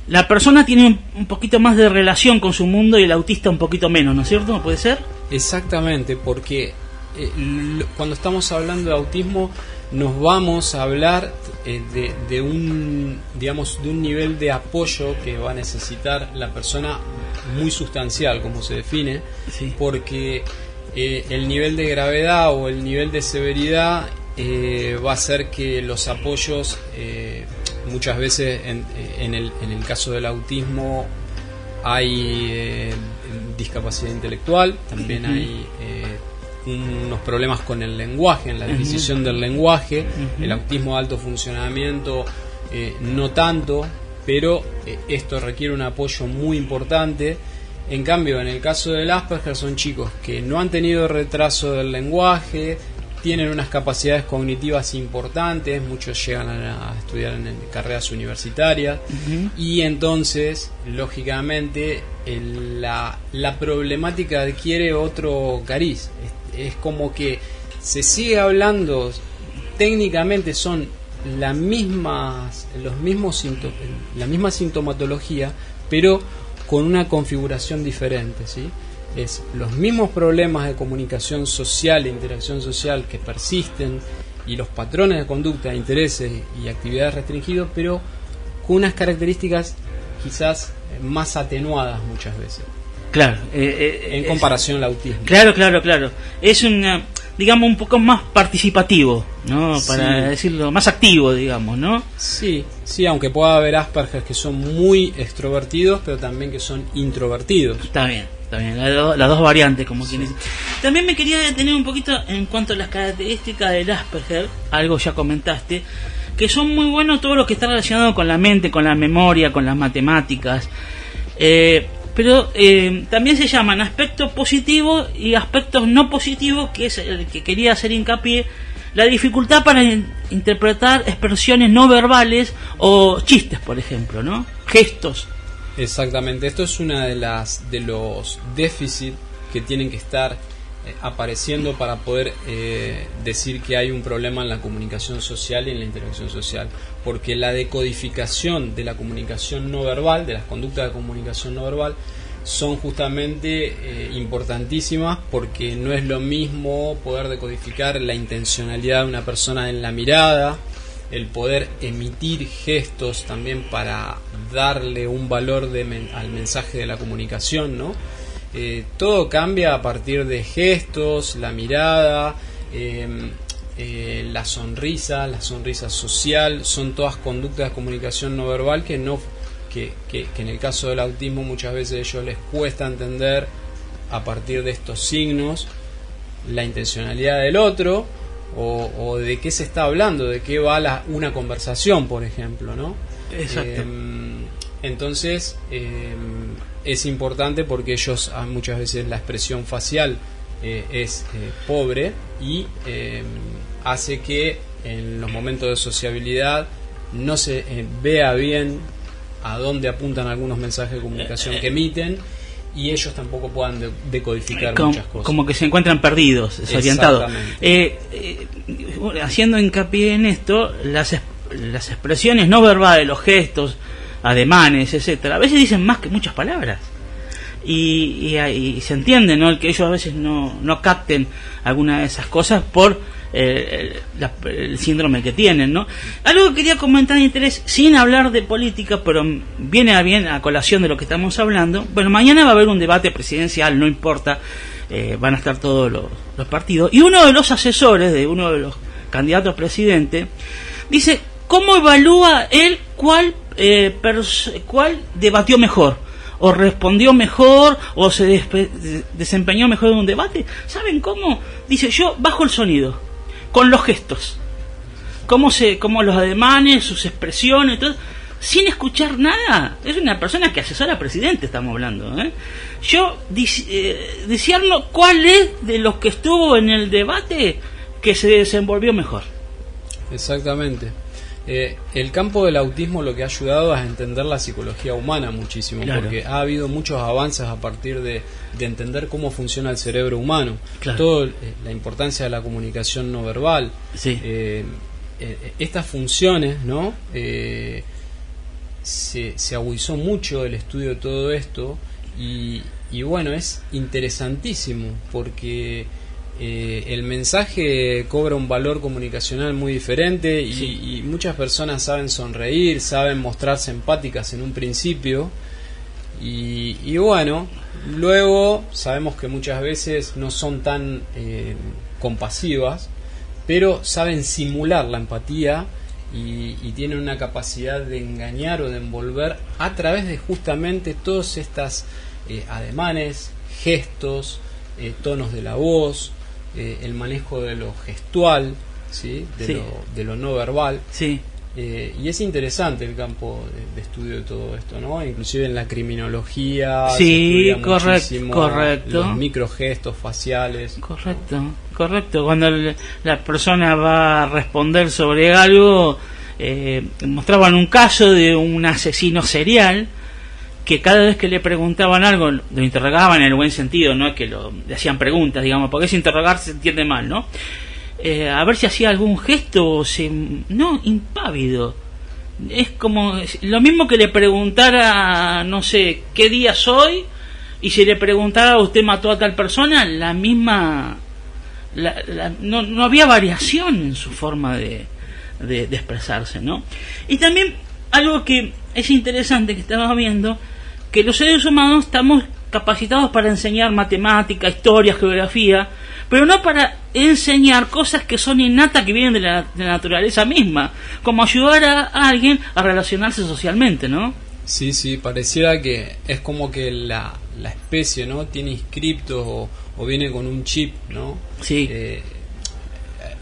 la persona tiene un, poquito más de relación con su mundo y el autista un poquito menos, ¿no es cierto? ¿Puede ser? Exactamente, porque eh, cuando estamos hablando de autismo nos vamos a hablar eh, de, de un digamos de un nivel de apoyo que va a necesitar la persona muy sustancial como se define Sí. porque eh, el nivel de gravedad o el nivel de severidad va a hacer que los apoyos muchas veces en, en el, en el caso del autismo hay eh, discapacidad intelectual, también hay eh, unos problemas con el lenguaje, en la adquisición del lenguaje, el autismo de alto funcionamiento eh, no tanto, pero eh, esto requiere un apoyo muy importante. En cambio, en el caso del Asperger son chicos que no han tenido retraso del lenguaje, tienen unas capacidades cognitivas importantes, muchos llegan a, a estudiar en, en carreras universitarias y entonces, lógicamente, el- la, la problemática adquiere otro cariz. Es, es como que se sigue hablando, técnicamente son las mismas, los mismos la misma sintomatología, pero con una configuración diferente, ¿sí? Es los mismos problemas de comunicación social e interacción social que persisten y los patrones de conducta, intereses y actividades restringidos, pero con unas características quizás eh, más atenuadas muchas veces Claro. eh, eh, en es- comparación al autismo. Claro, claro, claro. Es una, digamos, un poco más participativo, ¿no? Para Sí. decirlo, más activo, digamos, ¿no? Sí, sí, aunque pueda haber Asperger que son muy extrovertidos, pero también que son introvertidos. Está bien, do- las dos variantes, como quien dice. También me quería detener un poquito en cuanto a las características del Asperger, algo ya comentaste, que son muy buenos todo lo que está relacionado con la mente, con la memoria, con las matemáticas. Eh, pero eh, también se llaman aspectos positivos y aspectos no positivos, que es el que quería hacer hincapié, la dificultad para in- interpretar expresiones no verbales o chistes, por ejemplo, ¿no? Gestos. Exactamente, esto es una de las de los déficits que tienen que estar eh, apareciendo para poder eh, decir que hay un problema en la comunicación social y en la interacción social, porque la decodificación de la comunicación no verbal, de las conductas de comunicación no verbal, son justamente eh, importantísimas porque no es lo mismo poder decodificar la intencionalidad de una persona en la mirada, el poder emitir gestos también para darle un valor de men- al mensaje de la comunicación, ¿no? Eh, todo cambia a partir de gestos, la mirada, eh, eh, la sonrisa, la sonrisa social, son todas conductas de comunicación no verbal que no que, que- que en el caso del autismo muchas veces a ellos les cuesta entender a partir de estos signos la intencionalidad del otro o, o de qué se está hablando, de qué va la, una conversación, por ejemplo, ¿no? Exacto. Em, entonces em, es importante porque ellos ah, muchas veces la expresión facial eh, es eh, pobre y em, hace que en los momentos de sociabilidad no se eh, vea bien a dónde apuntan algunos mensajes de comunicación que emiten y ellos tampoco puedan de- decodificar como, muchas cosas. como que se encuentran perdidos, desorientados. Eh, eh, haciendo hincapié en esto, las, las expresiones no verbales, los gestos, ademanes, etcétera, a veces dicen más que muchas palabras. Y, y, y se entiende, ¿no? El que ellos a veces no, no capten alguna de esas cosas por eh, el, la- el síndrome que tienen, ¿no? Algo que quería comentar de interés, sin hablar de política, pero viene a bien a colación de lo que estamos hablando. Bueno, mañana va a haber un debate presidencial, no importa, eh, van a estar todos los, partidos. Y uno de los asesores de uno de los candidatos a presidente dice, ¿cómo evalúa él cuál, eh, cuál debatió mejor? o respondió mejor o se desempeñó mejor en un debate. ¿Saben cómo? Dice, yo bajo el sonido, con los gestos. Cómo, se, cómo los ademanes, sus expresiones, todo, sin escuchar nada. Es una persona que asesora presidente, estamos hablando. ¿eh? Yo eh, cuál es de los que estuvo en el debate que se desenvolvió mejor. Exactamente. Eh, el campo del autismo lo que ha ayudado es a entender la psicología humana muchísimo, Claro. porque ha habido muchos avances a partir de, de entender cómo funciona el cerebro humano. Claro. Todo eh, la importancia de la comunicación no verbal. Sí. Eh, eh, estas funciones, ¿no? Eh, se, se agudizó mucho el estudio de todo esto y, y bueno, es interesantísimo porque eh, el mensaje cobra un valor comunicacional muy diferente y, y muchas personas saben sonreír, saben mostrarse empáticas en un principio. Y, y bueno, luego sabemos que muchas veces no son tan eh, compasivas, pero saben simular la empatía y, y tienen una capacidad de engañar o de envolver a través de justamente todas estas eh, ademanes, gestos, eh, tonos de la voz, eh, el manejo de lo gestual, ¿sí? De, Sí. Lo, de lo no verbal. Sí, Eh, y es interesante el campo de, de estudio de todo esto, ¿no? Inclusive en la criminología. se Sí, estudia correct- muchísimo correcto. Los microgestos faciales. correcto, correcto. Cuando el- la persona va a responder sobre algo, eh, mostraban un caso de un asesino serial que cada vez que le preguntaban algo, lo interrogaban en el buen sentido, no es que lo, le hacían preguntas, digamos, porque es interrogar se entiende mal, ¿no? Eh, a ver si hacía algún gesto, o se, no, impávido. Es como lo mismo que le preguntara, no sé, qué día soy, y si le preguntara usted mató a tal persona, la misma, la- no, no había variación en su forma de, de, de expresarse, ¿no? Y también algo que es interesante que estaba viendo, que los seres humanos estamos capacitados para enseñar matemática, historia, geografía, pero no para enseñar cosas que son innatas que vienen de la, de la naturaleza misma, como ayudar a alguien a relacionarse socialmente, ¿no? Sí, sí, pareciera que es como que la, la especie, ¿no? Tiene inscriptos o, o viene con un chip, ¿no? Sí. Eh,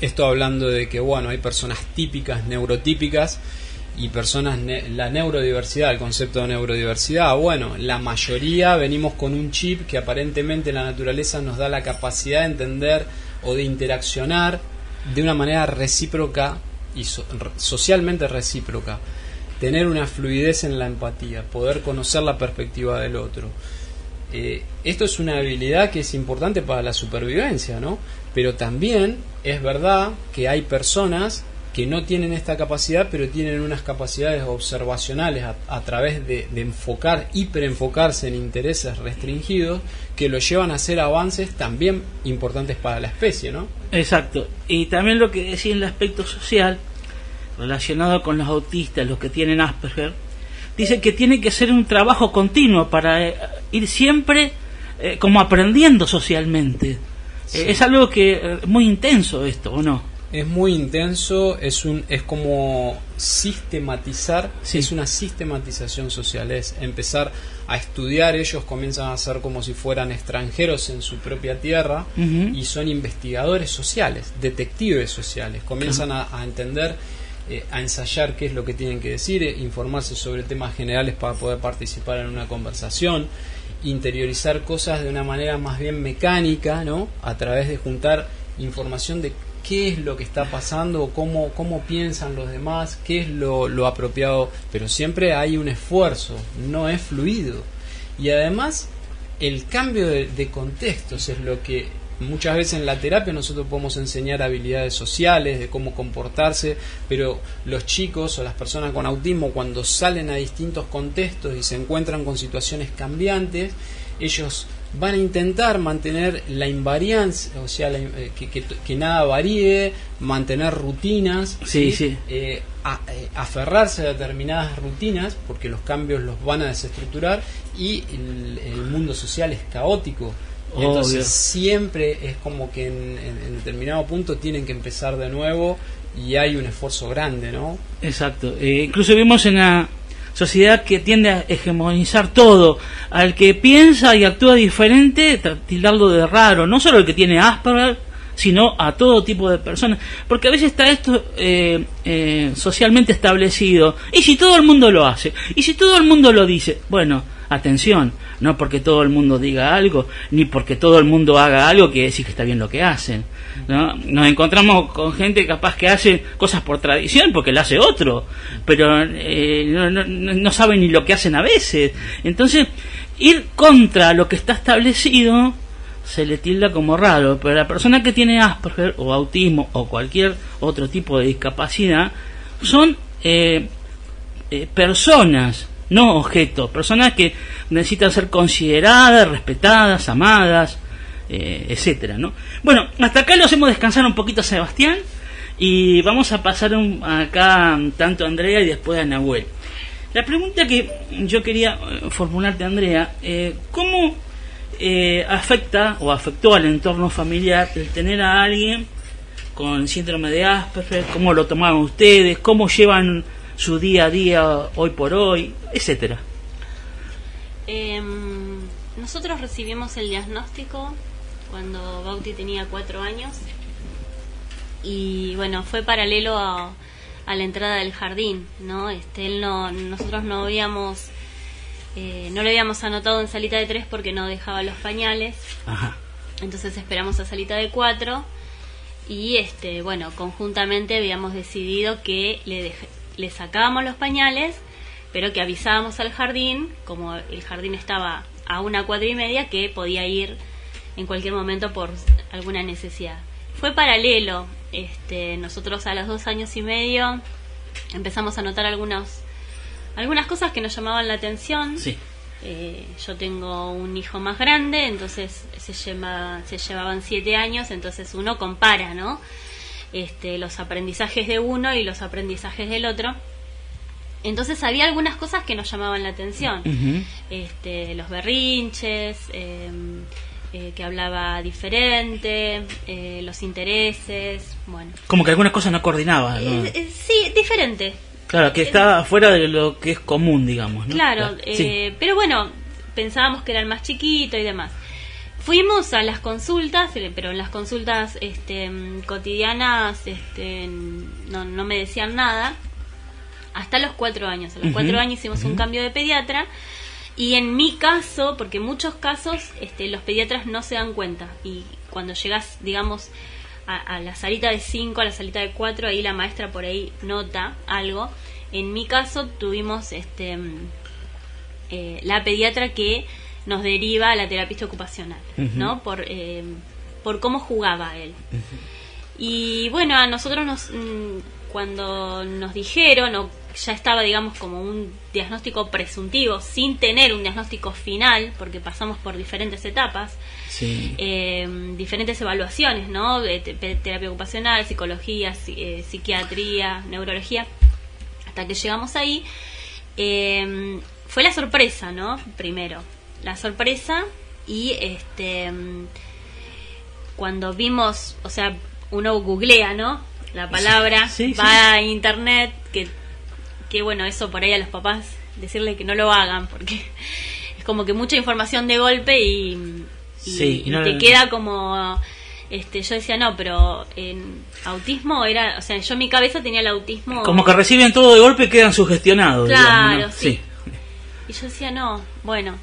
esto hablando de que, bueno, hay personas típicas, neurotípicas y personas, ne- la neurodiversidad, el concepto de neurodiversidad, bueno, la mayoría venimos con un chip que aparentemente la naturaleza nos da la capacidad de entender o de interaccionar de una manera recíproca y socialmente recíproca tener una fluidez en la empatía, poder conocer la perspectiva del otro. Eh, esto es una habilidad que es importante para la supervivencia, ¿no? Pero también es verdad que hay personas que no tienen esta capacidad, pero tienen unas capacidades observacionales a, a través de, de enfocar, hiperenfocarse en intereses restringidos, que lo llevan a hacer avances también importantes para la especie, ¿no? Exacto. Y también lo que decía en el aspecto social, relacionado con los autistas, los que tienen Asperger, dice que tiene que ser un trabajo continuo para eh, ir siempre eh, como aprendiendo socialmente. Eh, es algo que eh, muy intenso esto, ¿o no? Es muy intenso, es un es como sistematizar, Sí. es una sistematización social, es empezar a estudiar, ellos comienzan a ser como si fueran extranjeros en su propia tierra y son investigadores sociales, detectives sociales, comienzan a, a entender, eh, a ensayar qué es lo que tienen que decir, eh, informarse sobre temas generales para poder participar en una conversación, interiorizar cosas de una manera más bien mecánica, ¿no? A través de juntar información de qué es lo que está pasando, cómo, cómo piensan los demás, qué es lo, lo apropiado, pero siempre hay un esfuerzo, no es fluido. Y además, el cambio de, de contextos es lo que muchas veces en la terapia nosotros podemos enseñar habilidades sociales, de cómo comportarse, pero los chicos o las personas con autismo cuando salen a distintos contextos y se encuentran con situaciones cambiantes, ellos van a intentar mantener la invariancia, o sea, la eh, que, que- que nada varíe, mantener rutinas, Sí, sí. Eh, a- eh, aferrarse a determinadas rutinas, porque los cambios los van a desestructurar y el, el mundo social es caótico. Y. Entonces siempre es como que en, en- en determinado punto tienen que empezar de nuevo y hay un esfuerzo grande, ¿no? Exacto. Incluso vivimos en una sociedad que tiende a hegemonizar todo. Al que piensa y actúa diferente, tildarlo de raro. No solo el que tiene Asperger, sino a todo tipo de personas. Porque a veces está esto eh, eh, socialmente establecido. ¿Y si todo el mundo lo hace? ¿Y si todo el mundo lo dice? Bueno, atención. No porque todo el mundo diga algo, ni porque todo el mundo haga algo, quiere decir que está bien lo que hacen. ¿No? Nos encontramos con gente capaz que hace cosas por tradición porque lo hace otro, pero eh, no, no, no saben ni lo que hacen a veces. Entonces, ir contra lo que está establecido se le tilda como raro, pero la persona que tiene Asperger o autismo o cualquier otro tipo de discapacidad son eh, eh, personas, no objetos, personas que necesitan ser consideradas, respetadas, amadas, eh, etcétera, ¿no? Bueno, hasta acá lo hacemos descansar un poquito a Sebastián y vamos a pasar un- acá tanto a Andrea y después a Nahuel. La pregunta que yo quería eh, formularte, Andrea, eh, ¿cómo eh, afecta o afectó al entorno familiar el tener a alguien con síndrome de Asperger? ¿Cómo lo tomaban ustedes? ¿Cómo llevan su día a día hoy por hoy? Etcétera. Em, nosotros recibimos el diagnóstico cuando Bauti tenía cuatro años y bueno, fue paralelo a, a la entrada del jardín, ¿no? Este, él no, nosotros no habíamos, eh, no lo habíamos anotado en salita de tres porque no dejaba los pañales, Ajá. entonces esperamos a salita de cuatro y este, bueno, conjuntamente habíamos decidido que le, dej- le sacábamos los pañales, pero que avisábamos al jardín, como el jardín estaba a una cuadra y media, que podía ir en cualquier momento por alguna necesidad. Fue paralelo, este, nosotros a los dos años y medio empezamos a notar algunos, algunas cosas que nos llamaban la atención. Sí. Eh, yo tengo un hijo más grande, entonces se, lleva, se llevaban siete años, entonces uno compara, ¿no? Este, los aprendizajes de uno y los aprendizajes del otro. Entonces había algunas cosas que nos llamaban la atención. Ujú. este, los berrinches, eh, eh, que hablaba diferente, eh, los intereses, bueno. Como que algunas cosas no coordinaban. ¿no? Eh, eh, sí, diferente. Claro, que está fuera de lo que es común, digamos. ¿no? Claro, Sí. eh, pero bueno, pensábamos que era el más chiquito y demás. Fuimos a las consultas, eh, pero en las consultas este, cotidianas este, no, no me decían nada. Hasta los cuatro años. A los cuatro años hicimos un cambio de pediatra. Y en mi caso, porque en muchos casos este, los pediatras no se dan cuenta. Y cuando llegas, digamos, a, a la salita de 5, a la salita de 4, ahí la maestra por ahí nota algo. En mi caso tuvimos este mm, eh, la pediatra que nos deriva a la terapista ocupacional. ¿no? Por, eh, por cómo jugaba él. Y bueno, a nosotros nos, mm, cuando nos dijeron, o ya estaba, digamos, como un diagnóstico presuntivo, sin tener un diagnóstico final, porque pasamos por diferentes etapas, Sí. eh, diferentes evaluaciones, ¿no? De terapia ocupacional, psicología, psi- eh, psiquiatría, neurología, hasta que llegamos ahí. eh, fue la sorpresa, ¿no? Primero, la sorpresa y este mm, cuando vimos, o sea, uno googlea, ¿no? La palabra, Sí, sí, va a internet, que, que bueno, eso por ahí a los papás decirle que no lo hagan, porque es como que mucha información de golpe y, no- te queda como este yo decía no pero en autismo era o sea yo en mi cabeza tenía el autismo Como que reciben todo de golpe y quedan sugestionados. Claro, digamos, ¿no? sí. y yo decía no bueno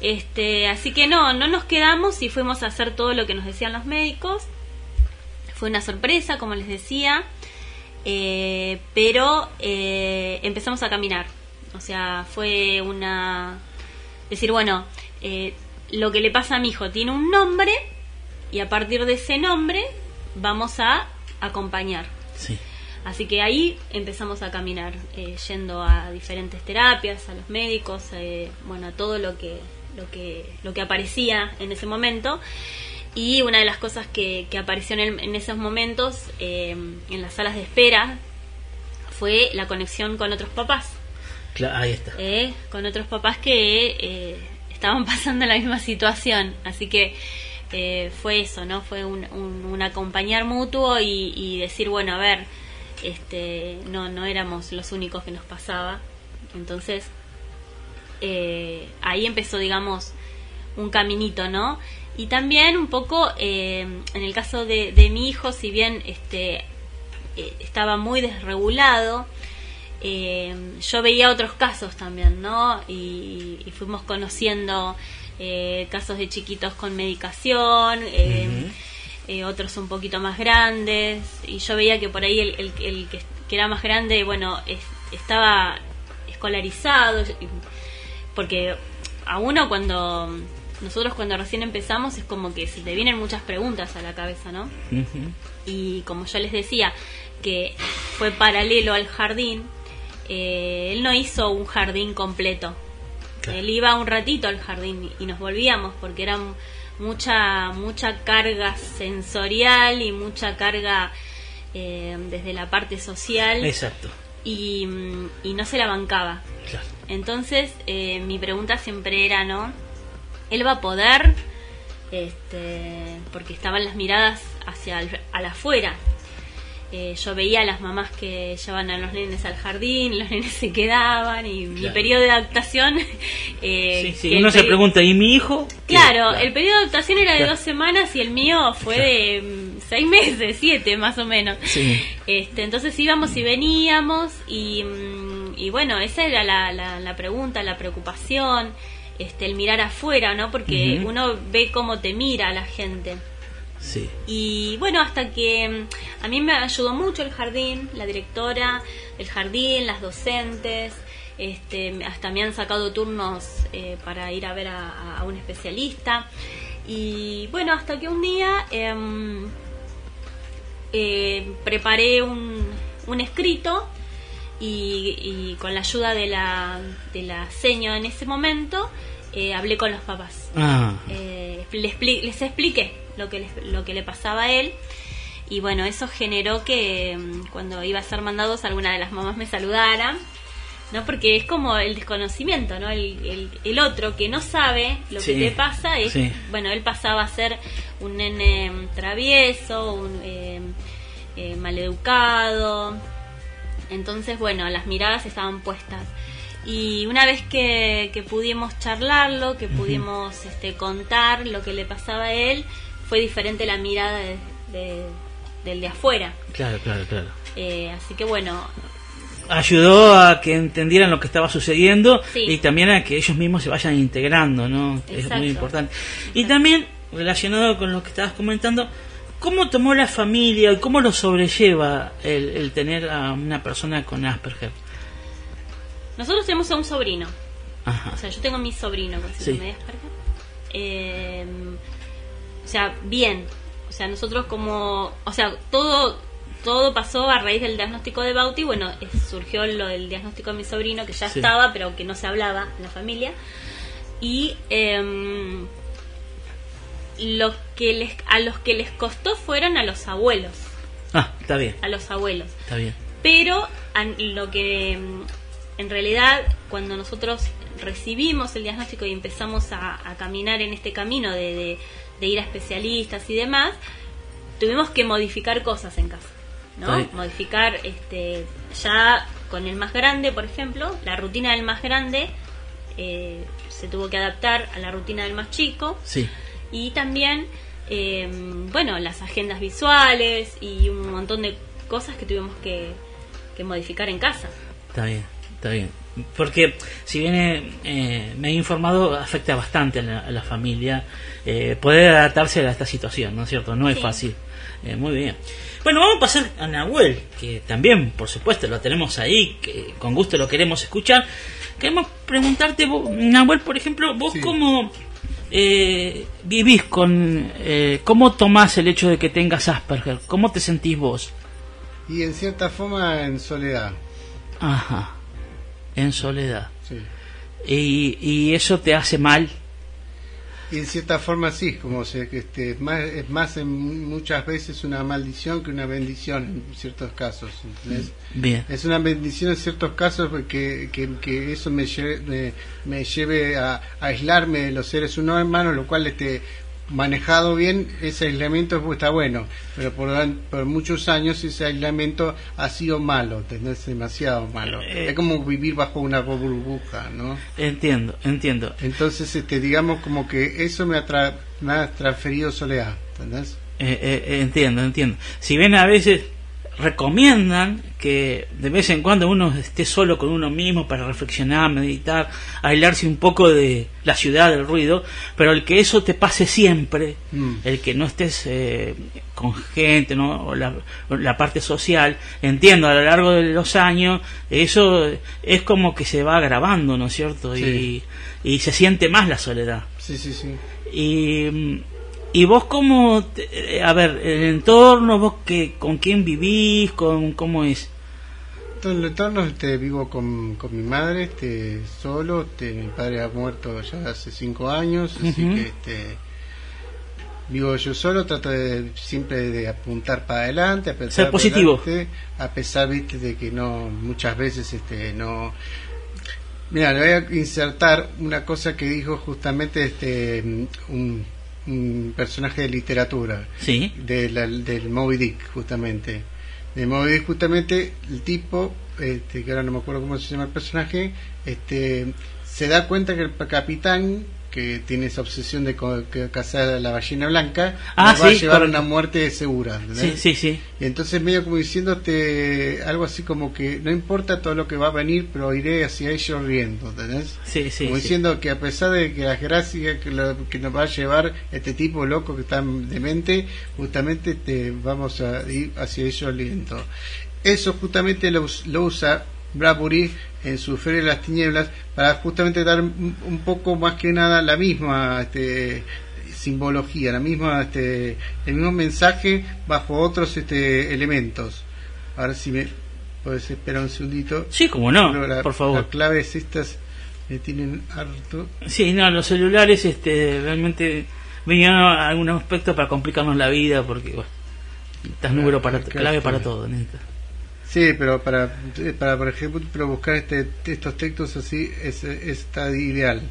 este así que no no nos quedamos y fuimos a hacer todo lo que nos decían los médicos fue una sorpresa como les decía eh, pero eh, empezamos a caminar o sea fue una decir bueno eh, lo que le pasa a mi hijo tiene un nombre y a partir de ese nombre vamos a acompañar Sí. Así que ahí empezamos a caminar, eh, yendo a diferentes terapias, a los médicos, eh, bueno, a todo lo que, lo que, lo que aparecía en ese momento. Y una de las cosas que, que apareció en, el- en esos momentos, eh, en las salas de espera, fue la conexión con otros papás. Cla- ahí está. eh, con otros papás que eh, estaban pasando la misma situación. Así que eh, fue eso, ¿no? Fue un, un- un acompañar mutuo y, y decir, bueno, a ver, este, no, no éramos los únicos que nos pasaba. Entonces, eh, ahí empezó, digamos, un caminito, ¿no? Y también un poco, eh, en el caso de, de mi hijo, si bien este, eh, estaba muy desregulado, eh, yo veía otros casos también, ¿no? Y, y fuimos conociendo casos de chiquitos con medicación, otros un poquito más grandes, y yo veía que por ahí el, el- el que, que era más grande, bueno, es- estaba escolarizado, porque a uno cuando nosotros cuando recién empezamos es como que se te vienen muchas preguntas a la cabeza, ¿no? Ujú. y como yo les decía que fue paralelo al jardín eh, él no hizo un jardín completo. Claro. Él iba un ratito al jardín y nos volvíamos porque era mucha mucha carga sensorial y mucha carga eh, desde la parte social Exacto. y, y no se la bancaba. Claro. Entonces, eh, mi pregunta siempre era, ¿no? ¿Él va a poder? Este, porque estaban las miradas hacia el, al afuera. Eh, yo veía a las mamás que llevaban a los nenes al jardín, los nenes se quedaban y mi periodo de adaptación... eh, Sí, uno se pregunta, ¿y mi hijo? Claro, el periodo de adaptación era de Claro. dos semanas y el mío fue de mm, seis meses, siete más o menos. Sí. Este, entonces íbamos y veníamos y, mm, y bueno, esa era la, la, la pregunta, la preocupación, este, el mirar afuera, ¿no? Porque uno ve cómo te mira la gente. Sí. Y bueno, hasta que mm, a mí me ayudó mucho el jardín, la directora del jardín, las docentes, este, hasta me han sacado turnos eh, para ir a ver a, a un especialista. Y bueno, hasta que un día em, eh, preparé un, un escrito y, y con la ayuda de la, de la seño en ese momento eh, hablé con los papás Ah, eh, les, expli- les expliqué lo que, les- lo que le pasaba a él. Y bueno, eso generó que mm, cuando iba a ser mandados alguna de las mamás me saludaran, ¿no? Porque es como el desconocimiento, ¿no? El, el, el otro que no sabe lo Sí, que te pasa es, sí. bueno, él pasaba a ser un nene travieso, un eh, eh, maleducado. Entonces, bueno, las miradas estaban puestas. Y una vez que, que pudimos charlarlo, que pudimos este, contar lo que le pasaba a él, fue diferente la mirada de- de- del de afuera. claro, claro, claro. Eh, así que bueno, Ayudó a que entendieran lo que estaba sucediendo Sí. y también a que ellos mismos se vayan integrando, ¿no? Es muy importante. Y también, relacionado con lo que estabas comentando, ¿cómo tomó la familia y cómo lo sobrelleva el, el tener a una persona con Asperger? nosotros tenemos a un sobrino. Ajá. O sea, yo tengo a mi sobrino con síndrome Sí. de Asperger. Eh, o sea, bien. O sea, nosotros como... O sea, todo todo pasó a raíz del diagnóstico de Bauti. Bueno, eh, surgió lo del diagnóstico de mi sobrino, que ya Sí. estaba, pero que no se hablaba en la familia. Y em, lo que les, a los que les costó fueron a los abuelos. Ah, está bien, A los abuelos está bien. pero lo que mm, en realidad cuando nosotros recibimos el diagnóstico y empezamos a, a caminar en este camino de, de- de ir a especialistas y demás, tuvimos que modificar cosas en casa, ¿no? Modificar este ya con el más grande, por ejemplo, la rutina del más grande eh, se tuvo que adaptar a la rutina del más chico Sí, y también eh, bueno las agendas visuales y un montón de cosas que tuvimos que, que modificar en casa está bien, está bien. Porque si bien eh, eh, me he informado, afecta bastante a la, a la familia eh, poder adaptarse a esta situación, ¿no es cierto? No es Sí. fácil. Eh, muy bien. Bueno, vamos a pasar a Nahuel, que también, por supuesto, lo tenemos ahí, que con gusto lo queremos escuchar. Queremos preguntarte, vos, Nahuel, por ejemplo, vos Sí. cómo eh, vivís con, eh, cómo tomás el hecho de que tengas Asperger, cómo te sentís vos. Y en cierta forma en soledad. Ajá, en soledad. Sí. Y, y eso te hace mal. Y en cierta forma sí, como se, que este, es más, es más en muchas veces una maldición que una bendición en ciertos casos. Bien. Es una bendición en ciertos casos porque que, que eso me lleve, me, me lleve a, a aislarme de los seres humanos, lo cual este manejado bien ese aislamiento está bueno, pero por, muchos años ese aislamiento ha sido malo, ¿entendés? demasiado malo. Eh. Es como vivir bajo una burbuja, ¿no? Entiendo, entiendo. Entonces, este, digamos como que eso me me ha transferido soledad, ¿entendés? Eh, eh, entiendo, entiendo. Si bien a veces recomiendan que de vez en cuando uno esté solo con uno mismo para reflexionar, meditar, aislarse un poco de la ciudad, del ruido, pero el que eso te pase siempre, Mm. el que no estés eh, con gente, ¿no? O la, o la parte social, entiendo, a lo largo de los años, eso es como que se va agravando, ¿no es cierto? Sí. Y, y se siente más la soledad. Sí, sí, sí. Y, mm, y vos cómo, eh, a ver, el entorno, vos que, con quién vivís, con cómo es. todo el entorno este, vivo con, con mi madre, este, solo, este, mi padre ha muerto ya hace cinco años, así que este, vivo yo solo, trato de siempre de apuntar para adelante, a pensar Ser positivo. adelante, a pesar viste de que no muchas veces este no Mira, le voy a insertar una cosa que dijo justamente este un, un personaje de literatura Sí. de la- del Moby Dick, justamente. De Moby Dick, justamente, el tipo, este, que ahora no me acuerdo cómo se llama el personaje, este, se da cuenta que el capitán, que tiene esa obsesión de cazar a la ballena blanca, Ah, va a llevar a una muerte segura. Sí, sí, sí. Y entonces medio como diciéndote algo así como que no importa todo lo que va a venir, pero iré hacia ellos riendo, ¿entendés? Sí, sí. como sí. diciendo que a pesar de que las gracias que, lo- que nos va a llevar este tipo loco que está demente, justamente te vamos a ir hacia ellos lento. Eso justamente lo, lo usa Bradbury en su Feria de las Tinieblas para justamente dar un, poco más que nada la misma este, simbología, la misma este, el mismo mensaje bajo otros este, elementos. Ahora si me puedes esperar un segundito. Sí, como no, la- por favor. Las claves estas me tienen harto. Sí, no, los celulares este, realmente vinieron a algunos aspectos para complicarnos la vida porque, bueno, estás número para, clave para todo. neta. Sí, pero para, para por ejemplo, pero buscar este, estos textos así es, está ideal.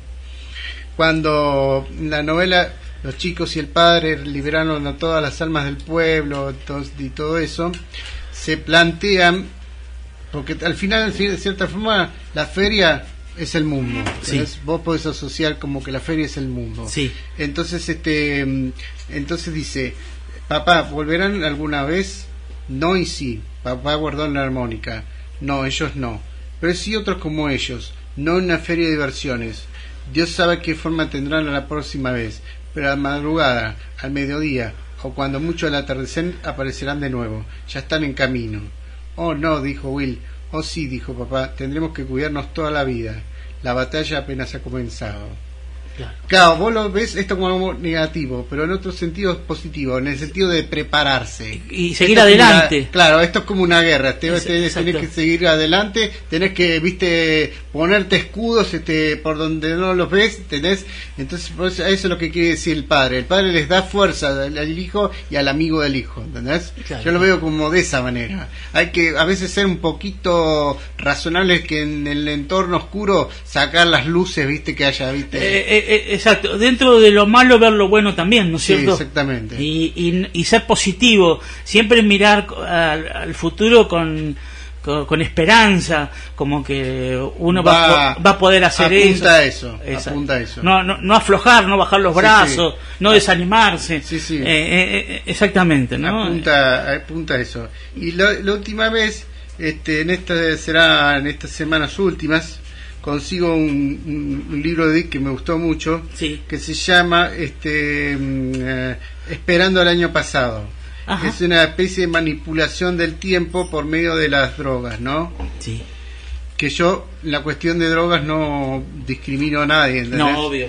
Cuando la novela Los chicos y el padre liberaron a todas las almas del pueblo y todo eso, se plantean, porque al final, de cierta forma, la feria es el mundo. Sí. Vos podés asociar como que la feria es el mundo. Sí. Entonces, este, mm, entonces dice, papá, ¿volverán alguna vez? No y sí. Papá guardó la armónica. No, ellos no. Pero sí otros como ellos. No en una feria de diversiones. Dios sabe qué forma tendrán la próxima vez. Pero a madrugada, al mediodía, o cuando mucho al atardecer, aparecerán de nuevo. Ya están en camino. Oh, no, dijo Will. Oh, sí, dijo papá. Tendremos que cuidarnos toda la vida. La batalla apenas ha comenzado. Claro. Claro, vos lo ves esto como negativo, pero en otro sentido es positivo, en el sentido de prepararse. Y seguir Esto adelante. una- claro, esto es como una guerra. Te, Es- tenés que seguir adelante, tenés que, viste, ponerte escudos este, por donde no los ves, tenés. Entonces, por eso, eso es lo que quiere decir el padre. El padre les da fuerza al, al hijo y al amigo del hijo, ¿entendés? Claro. Yo lo veo como de esa manera. Hay que a veces ser un poquito razonables que en el entorno oscuro sacar las luces, viste, que haya, viste. Eh, eh, eh, exacto, dentro de lo malo ver lo bueno también, ¿no es Sí, cierto? exactamente. Y, y, y ser positivo, siempre mirar al, al futuro con, con, con esperanza, como que uno va, Va- a po- va a poder hacer apunta eso. a eso, apunta a eso. No, no, no aflojar, no bajar los Sí, brazos, sí. no desanimarse. Sí, sí. Eh, eh, eh, exactamente, ¿no? apunta, apunta a eso. Y lo- la última vez, este, en esta será en estas semanas últimas, consigo un, un- un libro de Dick que me gustó mucho, Sí. que se llama este, mm, eh, Esperando al año pasado. Ajá. Es una especie de manipulación del tiempo por medio de las drogas, ¿no? Sí. Que yo, en la cuestión de drogas, no discrimino a nadie. ¿entendés? No, obvio.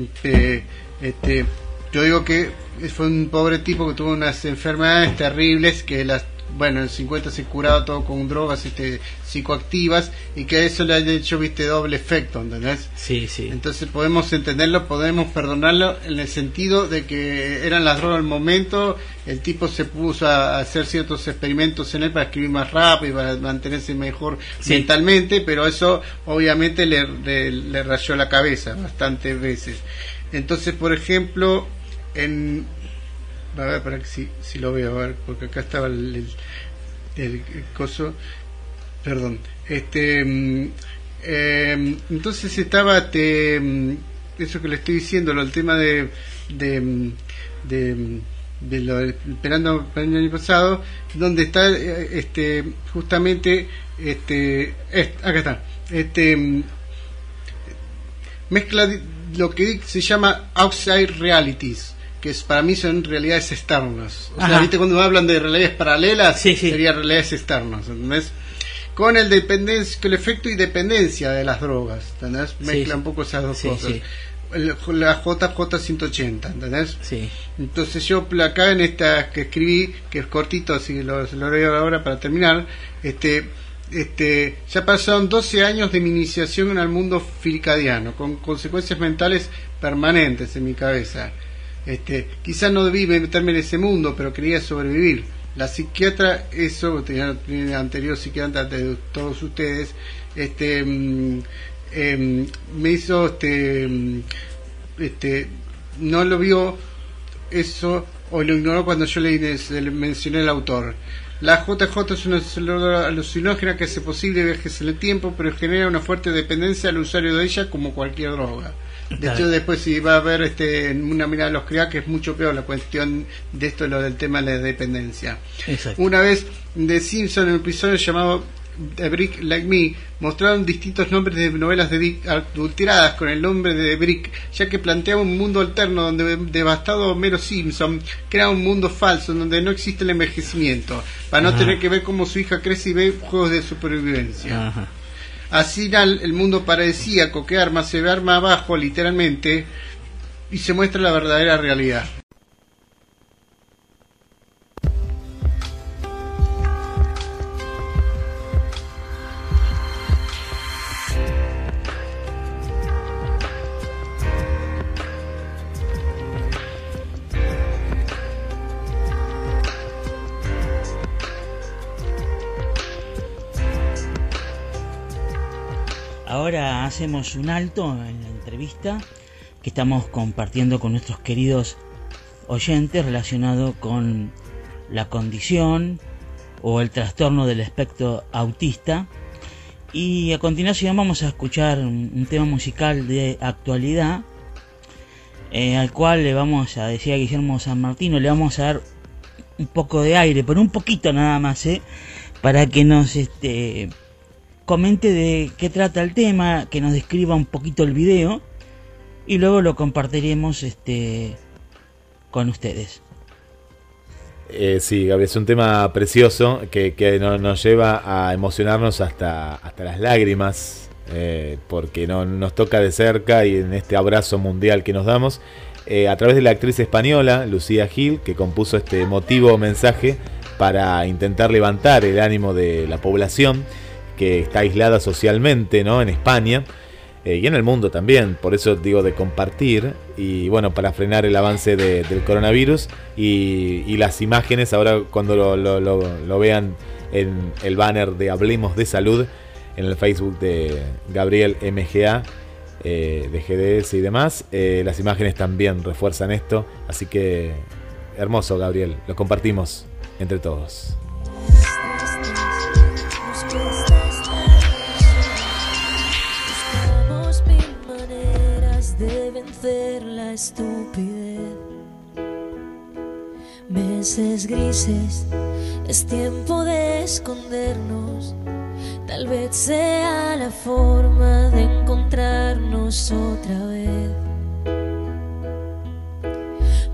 Este, este, yo digo que fue un pobre tipo que tuvo unas enfermedades terribles que las bueno en el 50 se curaba todo con drogas este psicoactivas y que a eso le ha hecho viste doble efecto ¿entendés? Sí, sí. entonces podemos entenderlo podemos perdonarlo en el sentido de que eran las drogas al momento el tipo se puso a hacer ciertos experimentos en él para escribir más rápido y para mantenerse mejor Sí. mentalmente pero eso obviamente le, le, le rayó la cabeza bastantes veces entonces por ejemplo en a ver para que si, si lo veo a ver porque acá estaba el, el, el- coso. Perdón. Este eh, entonces estaba este, mm, eso que le estoy diciendo el tema de de, mm, de, lo esperando para el año pasado donde está eh, este justamente este est- acá está. Este mezcla lo que se llama outside realities que es, para mí son realidades externas o sea Ajá. viste cuando hablan de realidades paralelas Sí, sí. sería realidades externas ¿entendés? con el dependencia con el efecto y dependencia de las drogas ¿entendés? Mezcla un poco esas dos cosas. El- la JJ 180 ¿entendés? Sí. Entonces yo acá en esta que escribí, que es cortito, así que lo, lo leo ahora para terminar, este, este, ya pasaron 12 años de mi iniciación al mundo filcadiano, con consecuencias mentales permanentes en mi cabeza. Este, quizás no debí meterme en ese mundo, pero quería sobrevivir. La psiquiatra, eso, tenía, tenía anterior psiquiatra de todos ustedes, este, em, me hizo, este, mm, este, no lo vio eso o lo ignoró cuando yo le, mencioné el autor. La JJ es una droga alucinógena que hace posible viajes en el tiempo, pero genera una fuerte dependencia al usuario de ella como cualquier droga. De hecho, después si va a haber este, una mirada de los crea que es mucho peor la cuestión de esto, lo del tema de la dependencia. Exacto. Una vez de Simpson, en un episodio llamado The Brick Like Me, mostraron distintos nombres de novelas de Dick adulteradas con el nombre de Brick, ya que planteaba un mundo alterno donde devastado Homero Simpson crea un mundo falso donde no existe el envejecimiento, para no Ajá. tener que ver cómo su hija crece y ve juegos de supervivencia. Ajá. Así el mundo paradisíaco que arma se ve arma abajo literalmente y se muestra la verdadera realidad. Ahora hacemos un alto en la entrevista que estamos compartiendo con nuestros queridos oyentes relacionado con la condición o el trastorno del espectro autista. Y a continuación vamos a escuchar un, tema musical de actualidad eh, al cual le vamos a decir a Guillermo San Martino, le vamos a dar un poco de aire, pero un poquito nada más, ¿eh? para que nos este, comente de qué trata el tema, que nos describa un poquito el video y luego lo compartiremos este, con ustedes. Eh, sí, Gabriel, es un tema precioso que, que no- nos lleva a emocionarnos hasta, hasta las lágrimas, eh, porque no, nos toca de cerca y en este abrazo mundial que nos damos, eh, a través de la actriz española Lucía Gil, que compuso este emotivo mensaje para intentar levantar el ánimo de la población que está aislada socialmente ¿no? en España eh, y en el mundo también, por eso digo de compartir y bueno, para frenar el avance de- del coronavirus y, las imágenes, ahora cuando lo, lo- lo- lo vean en el banner de Hablemos de Salud, en el Facebook de Gabriel MGA, eh, de GDS y demás, eh, las imágenes también refuerzan esto, así que hermoso Gabriel, lo compartimos entre todos. Estupidez. Meses grises, es tiempo de escondernos. Tal vez sea la forma de encontrarnos otra vez.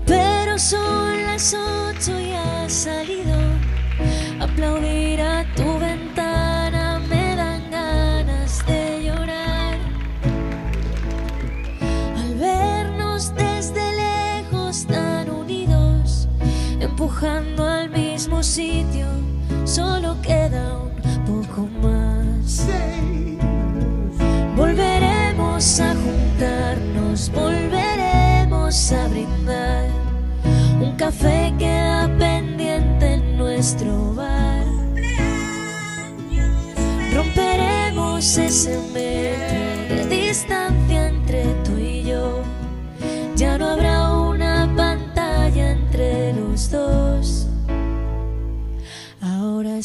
Pero son las ocho y has empujando al mismo sitio, solo queda un poco más. Volveremos a juntarnos, volveremos a brindar. Un café queda pendiente en nuestro bar. Romperemos ese metro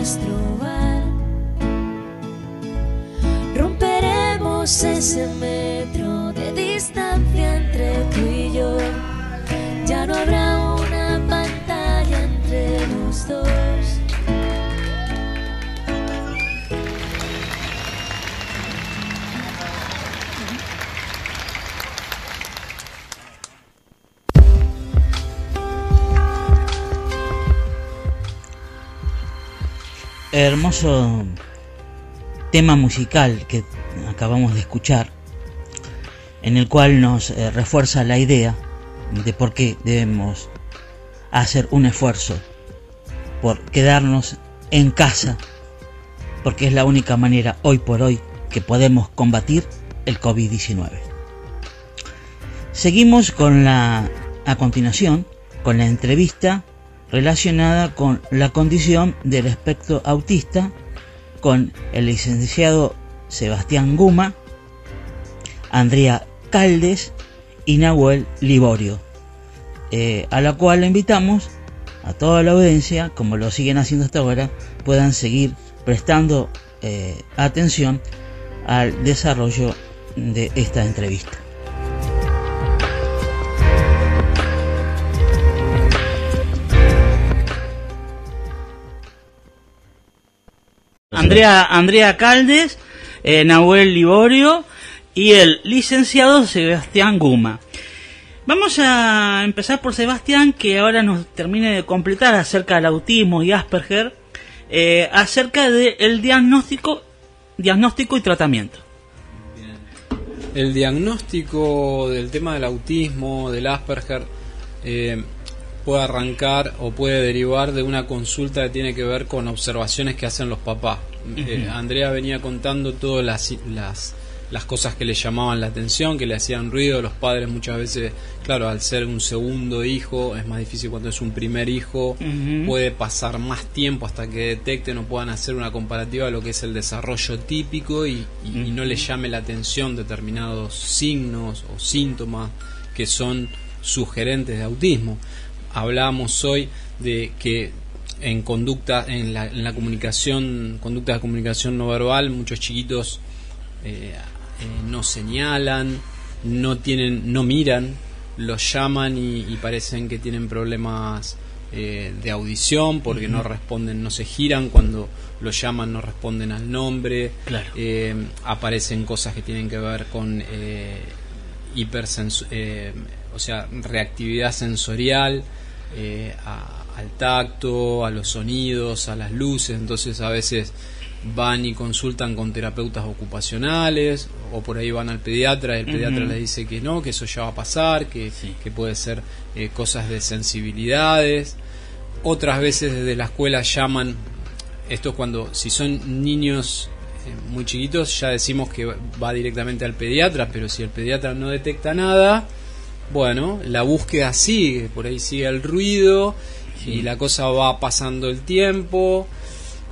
nuestro bar. Romperemos ese metro de distancia entre tú y yo. Ya no habrá una pantalla entre los dos. Hermoso tema musical que acabamos de escuchar, en el cual nos eh, refuerza la idea de por qué debemos hacer un esfuerzo por quedarnos en casa, porque es la única manera hoy por hoy que podemos combatir el COVID-19. Seguimos con la, a continuación, con la entrevista relacionada con la condición del espectro autista con el licenciado Sebastián Guma, Andrea Caldes y Nahuel Liborio, eh, a la cual le invitamos a toda la audiencia, como lo siguen haciendo hasta ahora, puedan seguir prestando eh, atención al desarrollo de esta entrevista. Andrea, Andrea Caldes, eh, Nahuel Liborio y el licenciado Sebastián Guma. Vamos a empezar por Sebastián, que ahora nos termine de completar acerca del autismo y Asperger, eh, acerca del diagnóstico, diagnóstico y tratamiento. El diagnóstico del tema del autismo, del Asperger, eh, puede arrancar o puede derivar de una consulta que tiene que ver con observaciones que hacen los papás. Eh, Andrea venía contando todas las, las, las, cosas que le llamaban la atención, que le hacían ruido. Los padres muchas veces, claro, al ser un segundo hijo, es más difícil cuando es un primer hijo, puede pasar más tiempo hasta que detecten o puedan hacer una comparativa de lo que es el desarrollo típico y, y no le llame la atención determinados signos o síntomas que son sugerentes de autismo. Hablábamos hoy de que en conducta, en la, en la comunicación, conducta de comunicación no verbal, muchos chiquitos eh, eh, no señalan, no tienen, no miran, los llaman y, parecen que tienen problemas eh, de audición porque no responden, no se giran cuando los llaman, no responden al nombre, aparecen cosas que tienen que ver con hipersens o sea, reactividad sensorial eh, al tacto, a los sonidos, a las luces, entonces a veces van y consultan con terapeutas ocupacionales o por ahí van al pediatra y el pediatra les dice que no, que eso ya va a pasar, que, que puede ser eh, cosas de sensibilidades. Otras veces desde la escuela llaman, esto cuando si son niños eh, muy chiquitos ya decimos que va directamente al pediatra, pero si el pediatra no detecta nada, bueno, la búsqueda sigue, por ahí sigue el ruido y la cosa va pasando el tiempo,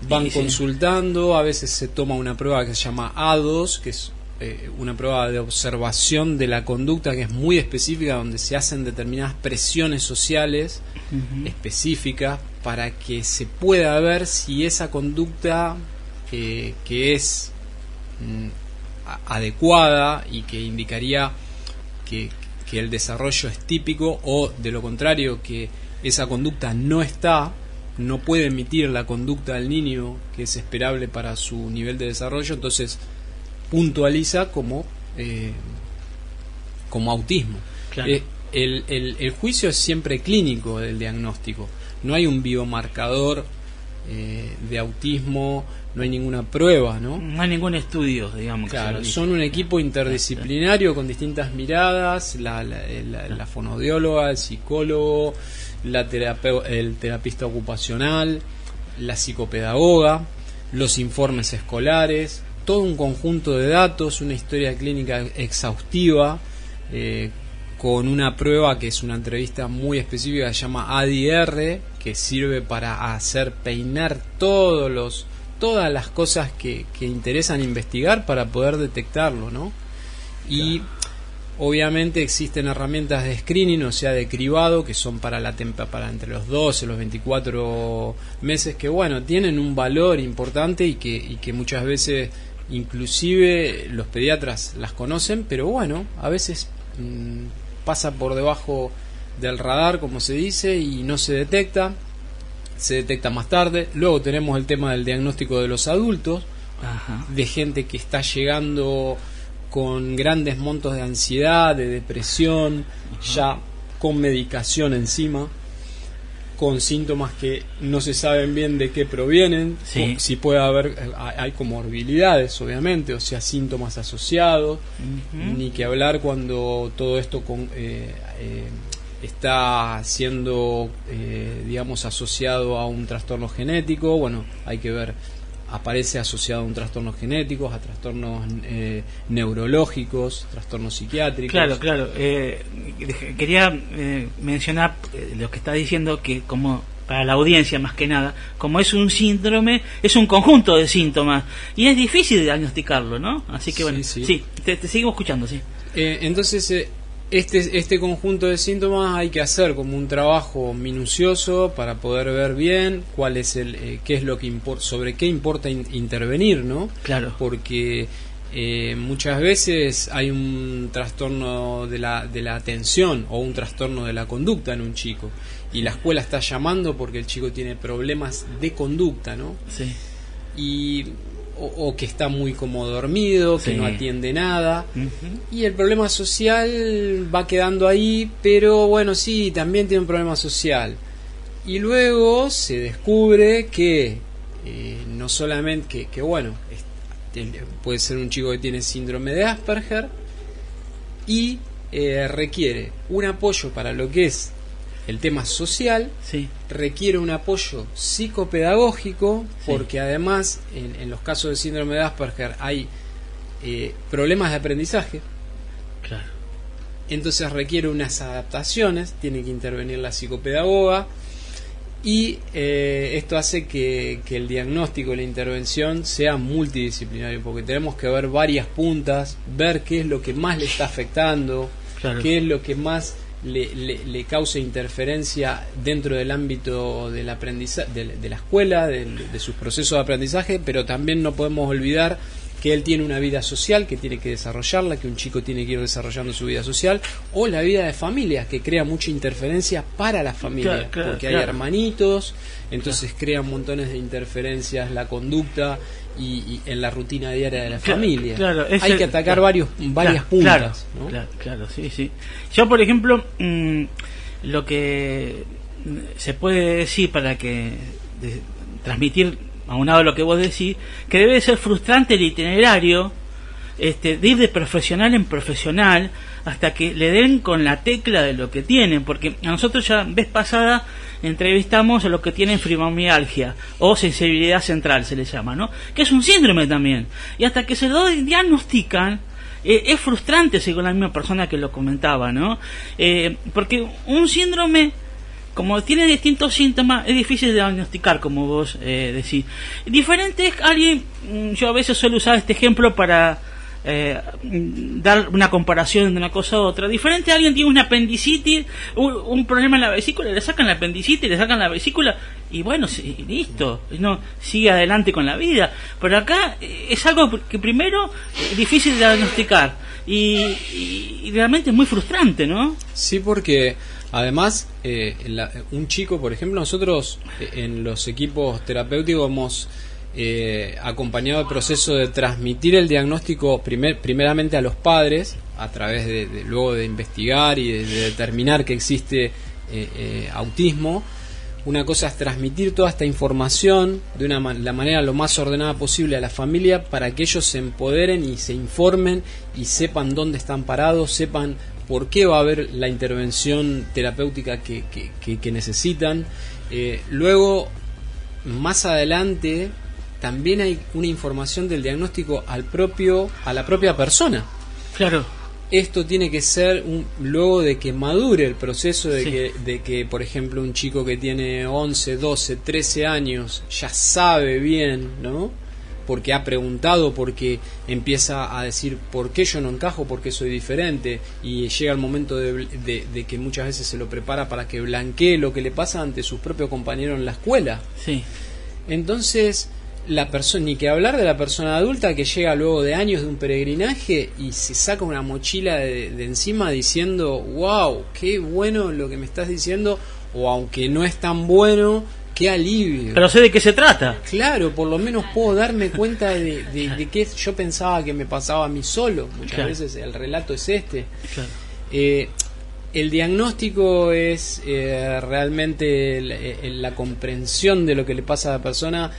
van consultando, a veces se toma una prueba que se llama A2, que es eh, una prueba de observación de la conducta que es muy específica, donde se hacen determinadas presiones sociales específicas para que se pueda ver si esa conducta eh, que es mm, adecuada y que indicaría que, que el desarrollo es típico o de lo contrario que esa conducta no está, no puede emitir la conducta del niño que es esperable para su nivel de desarrollo, entonces puntualiza como, eh, como autismo. Eh, el, el, el, juicio es siempre clínico del diagnóstico, no hay un biomarcador eh, de autismo no hay ninguna prueba, ¿no? No hay ningún estudio, digamos. Claro, son un equipo interdisciplinario con distintas miradas, la, la, fonodióloga, el psicólogo, el terapista ocupacional, la psicopedagoga, los informes escolares, todo un conjunto de datos, una historia clínica exhaustiva, eh, con una prueba que es una entrevista muy específica se llama ADR, que sirve para hacer peinar todos los todas las cosas que, que interesan investigar para poder detectarlo, ¿no? Y obviamente existen herramientas de screening, o sea, de cribado, que son para la tempa, para entre los 12 y los 24 meses, que bueno, tienen un valor importante y que, y que muchas veces inclusive los pediatras las conocen, pero bueno, a veces mm, pasa por debajo del radar, como se dice, y no se detecta, se detecta más tarde. Luego tenemos el tema del diagnóstico de los adultos, Ajá. de gente que está llegando con grandes montos de ansiedad, de depresión, ya con medicación encima, con síntomas que no se saben bien de qué provienen, Sí. si puede haber, hay comorbilidades obviamente, o sea, síntomas asociados, ni que hablar cuando todo esto con, eh, eh, está siendo, eh, digamos, asociado a un trastorno genético, bueno, hay que ver, aparece asociado a un trastorno genético, a trastornos eh, neurológicos, trastornos psiquiátricos. Claro, claro. Eh, quería eh, mencionar eh, lo que está diciendo que como para la audiencia más que nada, como es un síndrome, es un conjunto de síntomas y es difícil diagnosticarlo, ¿no? Así que bueno, Sí, sí, sí. te, te sigo escuchando, sí. Eh, entonces, eh, este, este conjunto de síntomas hay que hacer como un trabajo minucioso para poder ver bien cuál es el, eh, qué es lo que importa, sobre qué importa in- intervenir, ¿no? Claro. Porque eh, muchas veces hay un trastorno de la, de la atención o un trastorno de la conducta en un chico y la escuela está llamando porque el chico tiene problemas de conducta, ¿no? Sí. Y o, o que está muy como dormido, que Sí. no atiende nada. Y el problema social va quedando ahí, pero bueno, sí, también tiene un problema social. Y luego se descubre que eh, no solamente, que, que bueno, puede ser un chico que tiene síndrome de Asperger y eh, requiere un apoyo para lo que es el tema social, Sí. requiere un apoyo psicopedagógico, Sí. porque además en, en los casos de síndrome de Asperger hay eh, problemas de aprendizaje, Claro. entonces requiere unas adaptaciones, tiene que intervenir la psicopedagoga y eh, esto hace que, que el diagnóstico y la intervención sea multidisciplinario, porque tenemos que ver varias puntas, ver qué es lo que más le está afectando, Claro. qué es lo que más le, le- le causa interferencia dentro del ámbito del aprendizaje, de, de la escuela, de sus procesos de aprendizaje, pero también no podemos olvidar que él tiene una vida social que tiene que desarrollarla, que un chico tiene que ir desarrollando su vida social, o la vida de familia, que crea mucha interferencia para la familia, Claro, claro, porque claro. hay hermanitos, entonces crean montones de interferencias, la conducta y, y en la rutina diaria de la familia. hay el- que atacar varios, varias puntas. Claro, ¿no? claro, claro, sí, sí. Yo, por ejemplo, mm, lo que se puede decir para que de- transmitir aunado a lo que vos decís, que debe ser frustrante el itinerario este, de ir de profesional en profesional hasta que le den con la tecla de lo que tienen, porque a nosotros ya vez pasada entrevistamos a los que tienen fibromialgia o sensibilidad central se les llama, ¿no? Que es un síndrome también. Y hasta que se lo diagnostican, eh, es frustrante según la misma persona que lo comentaba, ¿no? Eh, porque un síndrome como tiene distintos síntomas, es difícil de diagnosticar, como vos eh, decís. Diferente es alguien, mm, yo a veces suelo usar este ejemplo para eh, mm, dar una comparación de una cosa a otra. Diferente alguien tiene una apendicitis, un, un problema en la vesícula, le sacan la apendicitis, le sacan la vesícula y bueno, sí, listo, no sigue adelante con la vida. Pero acá eh, es algo que primero es difícil de diagnosticar y- y realmente es muy frustrante, ¿no? Sí, porque además, eh, la- un chico, por ejemplo, nosotros eh, en los equipos terapéuticos hemos eh, acompañado el proceso de transmitir el diagnóstico primer- primeramente a los padres, a través de, luego de investigar y de, de determinar que existe eh, eh, autismo. Una cosa es transmitir toda esta información de una la manera lo más ordenada posible a la familia para que ellos se empoderen y se informen y sepan dónde están parados, sepan por qué va a haber la intervención terapéutica que, que- que- que necesitan. Eh, luego, más adelante, también hay una información del diagnóstico al propio, a la propia persona. Claro. esto tiene que ser un, luego de que madure el proceso de, Sí. que, de que, por ejemplo, un chico que tiene 11, 12, 13 años ya sabe bien, ¿no? Porque ha preguntado, porque empieza a decir por qué yo no encajo, por qué soy diferente, y llega el momento de, de- de que muchas veces se lo prepara para que blanquee lo que le pasa ante sus propios compañeros en la escuela. Sí. Entonces, la persona, ni que hablar de la persona adulta que llega luego de años de un peregrinaje y se saca una mochila de, de encima diciendo, wow, qué bueno lo que me estás diciendo, o aunque no es tan bueno, qué alivio. Pero sé de qué se trata. Claro, por lo menos puedo darme cuenta de, de, de qué yo pensaba que me pasaba a mí solo. Muchas Claro. veces el relato es este. Claro. Eh, el diagnóstico es eh, realmente el- el- la comprensión de lo que le pasa a la persona.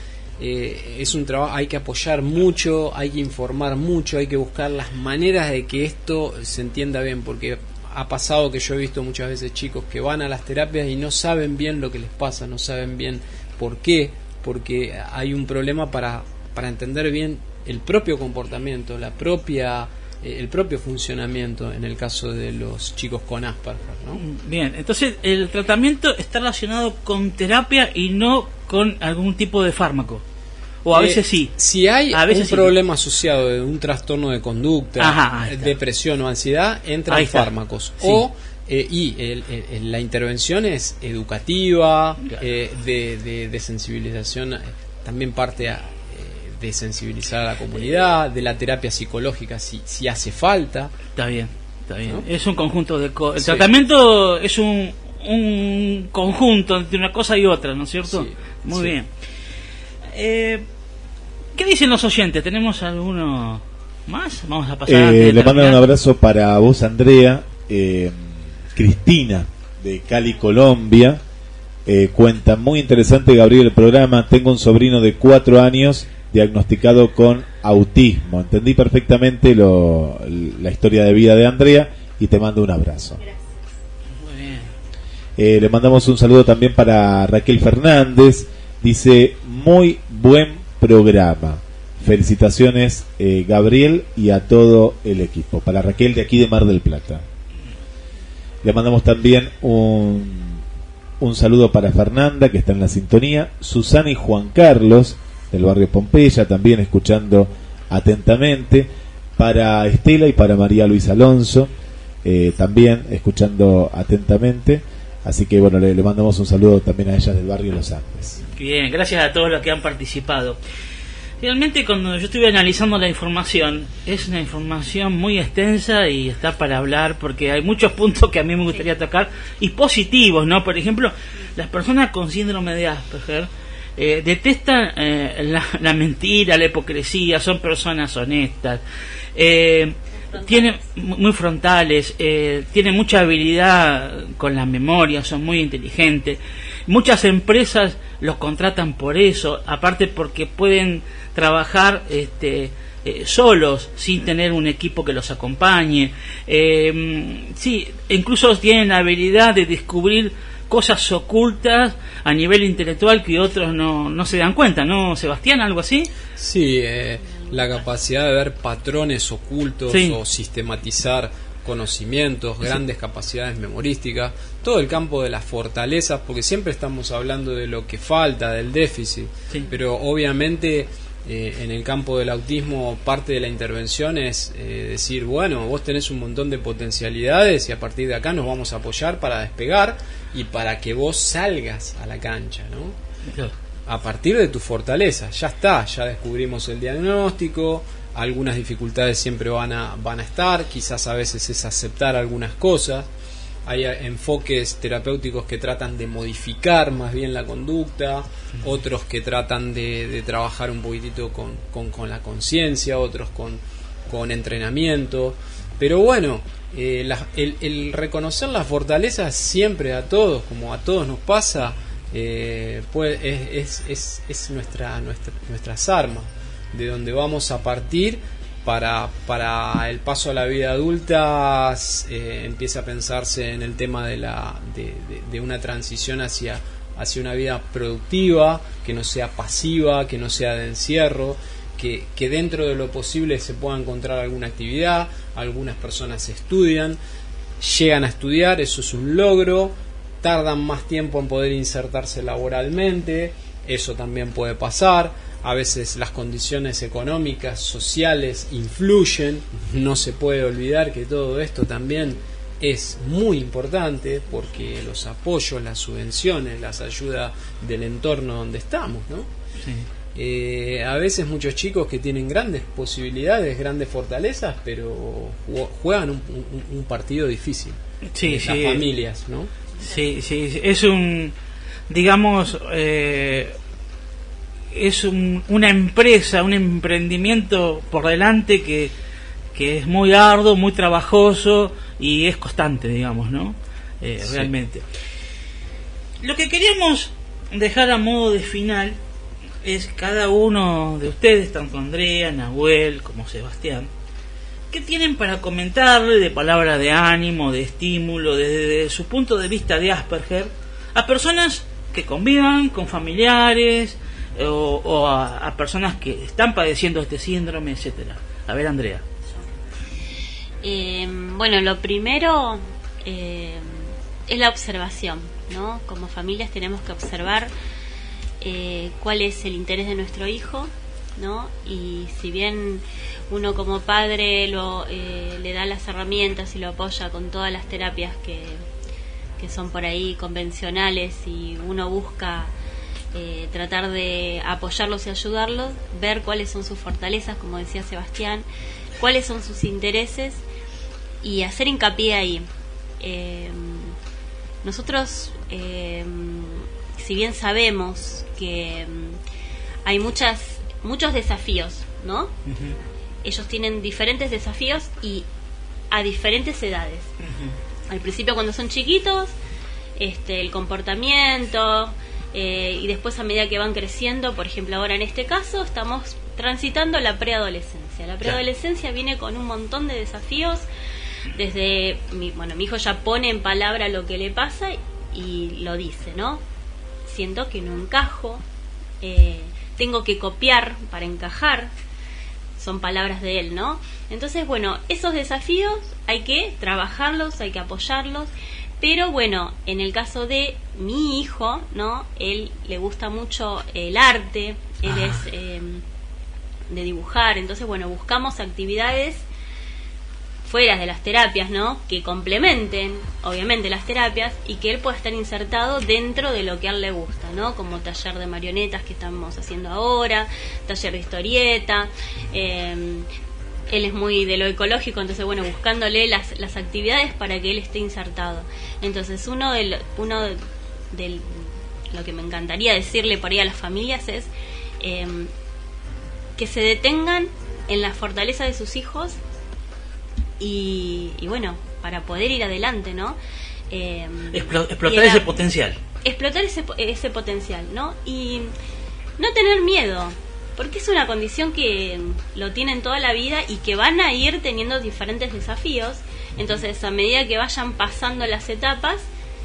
eh, es un trabajo, hay que apoyar mucho, hay que informar mucho, hay que buscar las maneras de que esto se entienda bien, porque ha pasado que yo he visto muchas veces chicos que van a las terapias y no saben bien lo que les pasa, no saben bien por qué, porque hay un problema para, para entender bien el propio comportamiento, la propia eh, el propio funcionamiento en el caso de los chicos con Asperger, ¿no? Bien, entonces el tratamiento está relacionado con terapia y no con algún tipo de fármaco. O a Eh, veces sí. Si hay A veces un sí. problema asociado de un trastorno de conducta, Ajá, depresión o ansiedad, entran fármacos. Sí. O eh, y el- el- el- la intervención es educativa, Claro. eh, de, de- de sensibilización, también parte a, eh, de sensibilizar a la comunidad, de la terapia psicológica si, si hace falta. Está bien, está bien. ¿No? Es un conjunto de cosas. El Sí. tratamiento es un, un conjunto entre una cosa y otra, ¿no es cierto? Sí, Muy sí. bien. ¿Qué dicen los oyentes? ¿Tenemos alguno más? Vamos a pasar. Eh, le mandan un abrazo para vos, Andrea. eh, Cristina, de Cali, Colombia. Eh, cuenta, muy interesante, Gabriel, el programa. Tengo un sobrino de cuatro años diagnosticado con autismo. Entendí perfectamente lo- la historia de vida de Andrea y te mando un abrazo. Muy bien. Eh, le mandamos un saludo también para Raquel Fernández. Dice, muy buen programa. Felicitaciones, eh, Gabriel, y a todo el equipo. Para Raquel de aquí de Mar del Plata. Le mandamos también un, un saludo para Fernanda, que está en la sintonía. Susana y Juan Carlos, del barrio Pompeya, también escuchando atentamente. Para Estela y para María Luisa Alonso, eh, también escuchando atentamente. Así que bueno, le, le mandamos un saludo también a ellas del barrio Los Andes. Bien, gracias a todos los que han participado. Realmente cuando yo estuve analizando la información, es una información muy extensa y está para hablar porque hay muchos puntos que a mí me gustaría tocar y positivos, ¿no? Por ejemplo, las personas con síndrome de Asperger eh, detestan eh, la, la mentira, la hipocresía, son personas honestas. Eh, tienen muy frontales, eh, tienen mucha habilidad con la memoria, son muy inteligentes. Muchas empresas los contratan por eso, aparte porque pueden trabajar este, eh, solos sin tener un equipo que los acompañe. Eh, sí, incluso tienen la habilidad de descubrir cosas ocultas a nivel intelectual que otros no, no se dan cuenta, ¿no, Sebastián? ¿Algo así? Sí, eh, la capacidad de ver patrones ocultos Sí. o sistematizar conocimientos, grandes capacidades memorísticas, todo el campo de las fortalezas, porque siempre estamos hablando de lo que falta, del déficit, Sí. pero obviamente eh, en el campo del autismo parte de la intervención es eh, decir, bueno, vos tenés un montón de potencialidades y a partir de acá nos vamos a apoyar para despegar y para que vos salgas a la cancha, ¿no? a partir de tu fortaleza. Ya está, ya descubrimos el diagnóstico, algunas dificultades siempre van a, van a estar, quizás a veces es aceptar algunas cosas. Hay enfoques terapéuticos que tratan de modificar más bien la conducta, otros que tratan de, de trabajar un poquitito con, con- con la conciencia, otros con, con entrenamiento. Pero bueno, eh, la- el, el reconocer las fortalezas siempre a todos, como a todos nos pasa, eh, pues es, es, es, es nuestra, nuestra, nuestras armas, de donde vamos a partir para, para el paso a la vida adulta, eh, empieza a pensarse en el tema de, la, de, de- una transición hacia, hacia una vida productiva, que no sea pasiva, que no sea de encierro, que, que dentro de lo posible se pueda encontrar alguna actividad, algunas personas estudian, llegan a estudiar, eso es un logro, tardan más tiempo en poder insertarse laboralmente, eso también puede pasar, a veces las condiciones económicas, sociales influyen, no se puede olvidar que todo esto también es muy importante porque los apoyos, las subvenciones, las ayudas del entorno donde estamos, ¿no? Eh, a veces muchos chicos que tienen grandes posibilidades, grandes fortalezas, pero juegan un, un- un partido difícil. Sí, Las sí. familias, ¿no? Sí, sí, sí, es un, digamos, eh, es un- una empresa, un emprendimiento por delante que, que es muy arduo, muy trabajoso y es constante, digamos, ¿no? Eh, Sí. Realmente. Lo que queríamos dejar a modo de final es cada uno de ustedes, tanto Andrea, Nahuel como Sebastián, ¿Qué tienen para comentarle de palabra de ánimo, de estímulo, desde su punto de vista de Asperger, a personas que convivan con familiares o, o a, a personas que están padeciendo este síndrome, etcétera? A ver, Andrea. Eh, bueno, lo primero eh, es la observación, ¿no? Como familias tenemos que observar eh, cuál es el interés de nuestro hijo, ¿no? Y si bien uno como padre lo, eh, le da las herramientas y lo apoya con todas las terapias que, que son por ahí convencionales y uno busca eh, tratar de apoyarlos y ayudarlos, ver cuáles son sus fortalezas, como decía Sebastián, cuáles son sus intereses y hacer hincapié ahí. Eh, nosotros, eh, si bien sabemos que mm, hay muchas, muchos desafíos, ¿no? Ellos tienen diferentes desafíos y a diferentes edades. Al principio cuando son chiquitos, este, el comportamiento eh, y después a medida que van creciendo, por ejemplo ahora en este caso estamos transitando la preadolescencia. La preadolescencia viene con un montón de desafíos. Desde, mi, bueno, mi hijo ya pone en palabra lo que le pasa y lo dice, ¿no? Siento que no encajo, eh, tengo que copiar para encajar, son palabras de él, ¿no? Entonces, bueno, esos desafíos hay que trabajarlos, hay que apoyarlos, pero bueno, en el caso de mi hijo, ¿no? Él le gusta mucho el arte, él Ah. es eh, de dibujar, entonces, bueno, buscamos actividades fuera de las terapias, ¿no? Que complementen, obviamente, las terapias y que él pueda estar insertado dentro de lo que a él le gusta, ¿no? Como taller de marionetas que estamos haciendo ahora, taller de historieta. eh, él es muy de lo ecológico, entonces, bueno, buscándole las, las actividades para que él esté insertado. Entonces, uno de, lo- uno de, del- lo que me encantaría decirle por ahí a las familias es eh, que se detengan en la fortaleza de sus hijos y, y bueno, para poder ir adelante, ¿no? Eh, Explo- explotar era- ese potencial. explotar ese, ese potencial, ¿no? Y no tener miedo, porque es una condición que lo tienen toda la vida y que van a ir teniendo diferentes desafíos. Entonces, a medida que vayan pasando las etapas,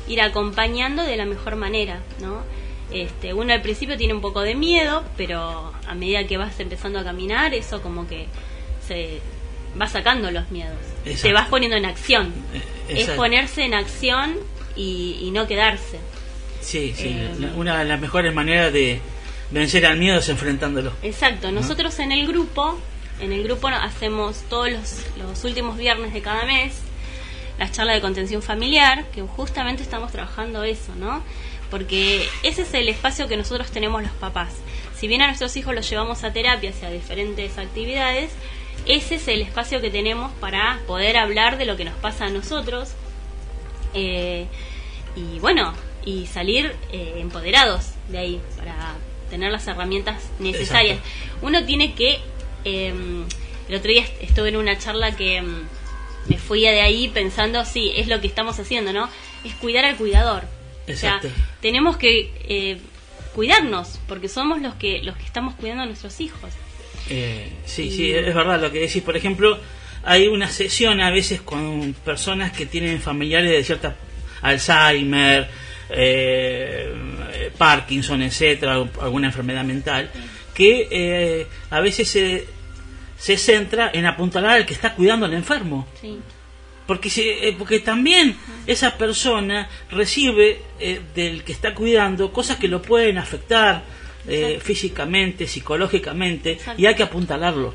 ir acompañando de la mejor manera, ¿no? Este, uno al principio tiene un poco de miedo, pero a medida que vas empezando a caminar, eso como que se va sacando los miedos. Exacto. Te vas poniendo en acción. Es exacto. ponerse en acción y, y no quedarse. Sí, sí. Eh, una de las mejores maneras de vencer al miedo es enfrentándolo. Exacto, nosotros en el grupo, en el grupo hacemos todos los, los últimos viernes de cada mes las charlas de contención familiar, que justamente estamos trabajando eso, ¿no? Porque ese es el espacio que nosotros tenemos los papás. Si bien a nuestros hijos los llevamos a terapias y a diferentes actividades, ese es el espacio que tenemos para poder hablar de lo que nos pasa a nosotros, eh, y bueno, y salir eh, empoderados de ahí para tener las herramientas necesarias. Uno tiene que, eh, el otro día est- estuve en una charla que mm, me fui de ahí pensando, sí, es lo que estamos haciendo, ¿no? Es cuidar al cuidador. Exacto. O sea, tenemos que eh, cuidarnos, porque somos los que, los que estamos cuidando a nuestros hijos. Eh, sí, sí, es verdad lo que decís. Por ejemplo, hay una sesión a veces con personas que tienen familiares de cierta Alzheimer, eh, Parkinson, etcétera, alguna enfermedad mental, que eh, a veces se, se centra en apuntalar al que está cuidando al enfermo. Sí. Porque, se- eh, porque también esa persona recibe eh, del que está cuidando cosas que lo pueden afectar eh, físicamente, psicológicamente, Exacto. y hay que apuntalarlo,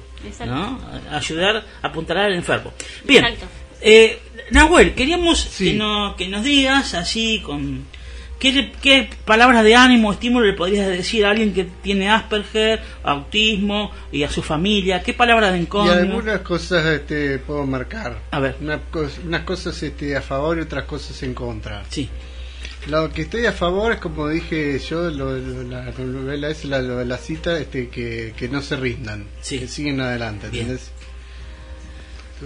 Ayudar a apuntalar al enfermo. Bien, eh, Nahuel, queríamos Sí. que, no- que nos digas así con... ¿Qué, ¿Qué palabras de ánimo, estímulo le podrías decir a alguien que tiene Asperger, autismo y a su familia? ¿Qué palabras de Y encomio? algunas cosas este, puedo marcar. A ver. Una unas cosas este, a favor y otras cosas en contra. Sí, Lo que estoy a favor es, como dije yo, lo, lo- la novela es la, lo de la cita, este, que, que no se rindan, Sí. que siguen adelante, Bien. ¿entendés?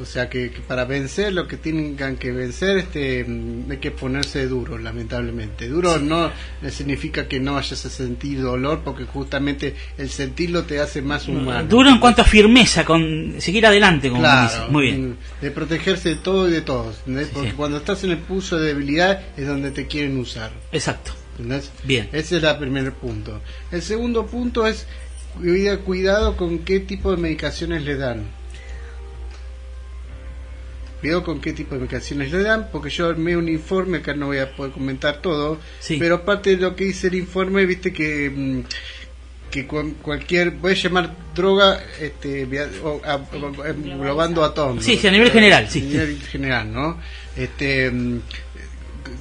O sea, que, que para vencer lo que tengan que vencer, este, mm, hay que ponerse duro, lamentablemente. Duro no significa que no vayas a sentir dolor, porque justamente el sentirlo te hace más humano. Duro en cuanto a firmeza, con seguir adelante, como Claro, dice. Muy bien. mm, de protegerse de todo y de todos, porque sí. cuando estás en el pulso de debilidad es donde te quieren usar. Exacto. ¿entendés? Bien. Ese es el primer punto. El segundo punto es cuida- cuidado con qué tipo de medicaciones le dan. Cuidado con qué tipo de medicaciones le dan, porque yo armé un informe, acá no voy a poder comentar todo, Sí. pero aparte de lo que dice el informe, viste que mm, que cualquier, voy a llamar droga, este, o- a- a- englobando a todos. Sí, sí, a nivel general, sí. A nivel general, ¿no? Este, mm,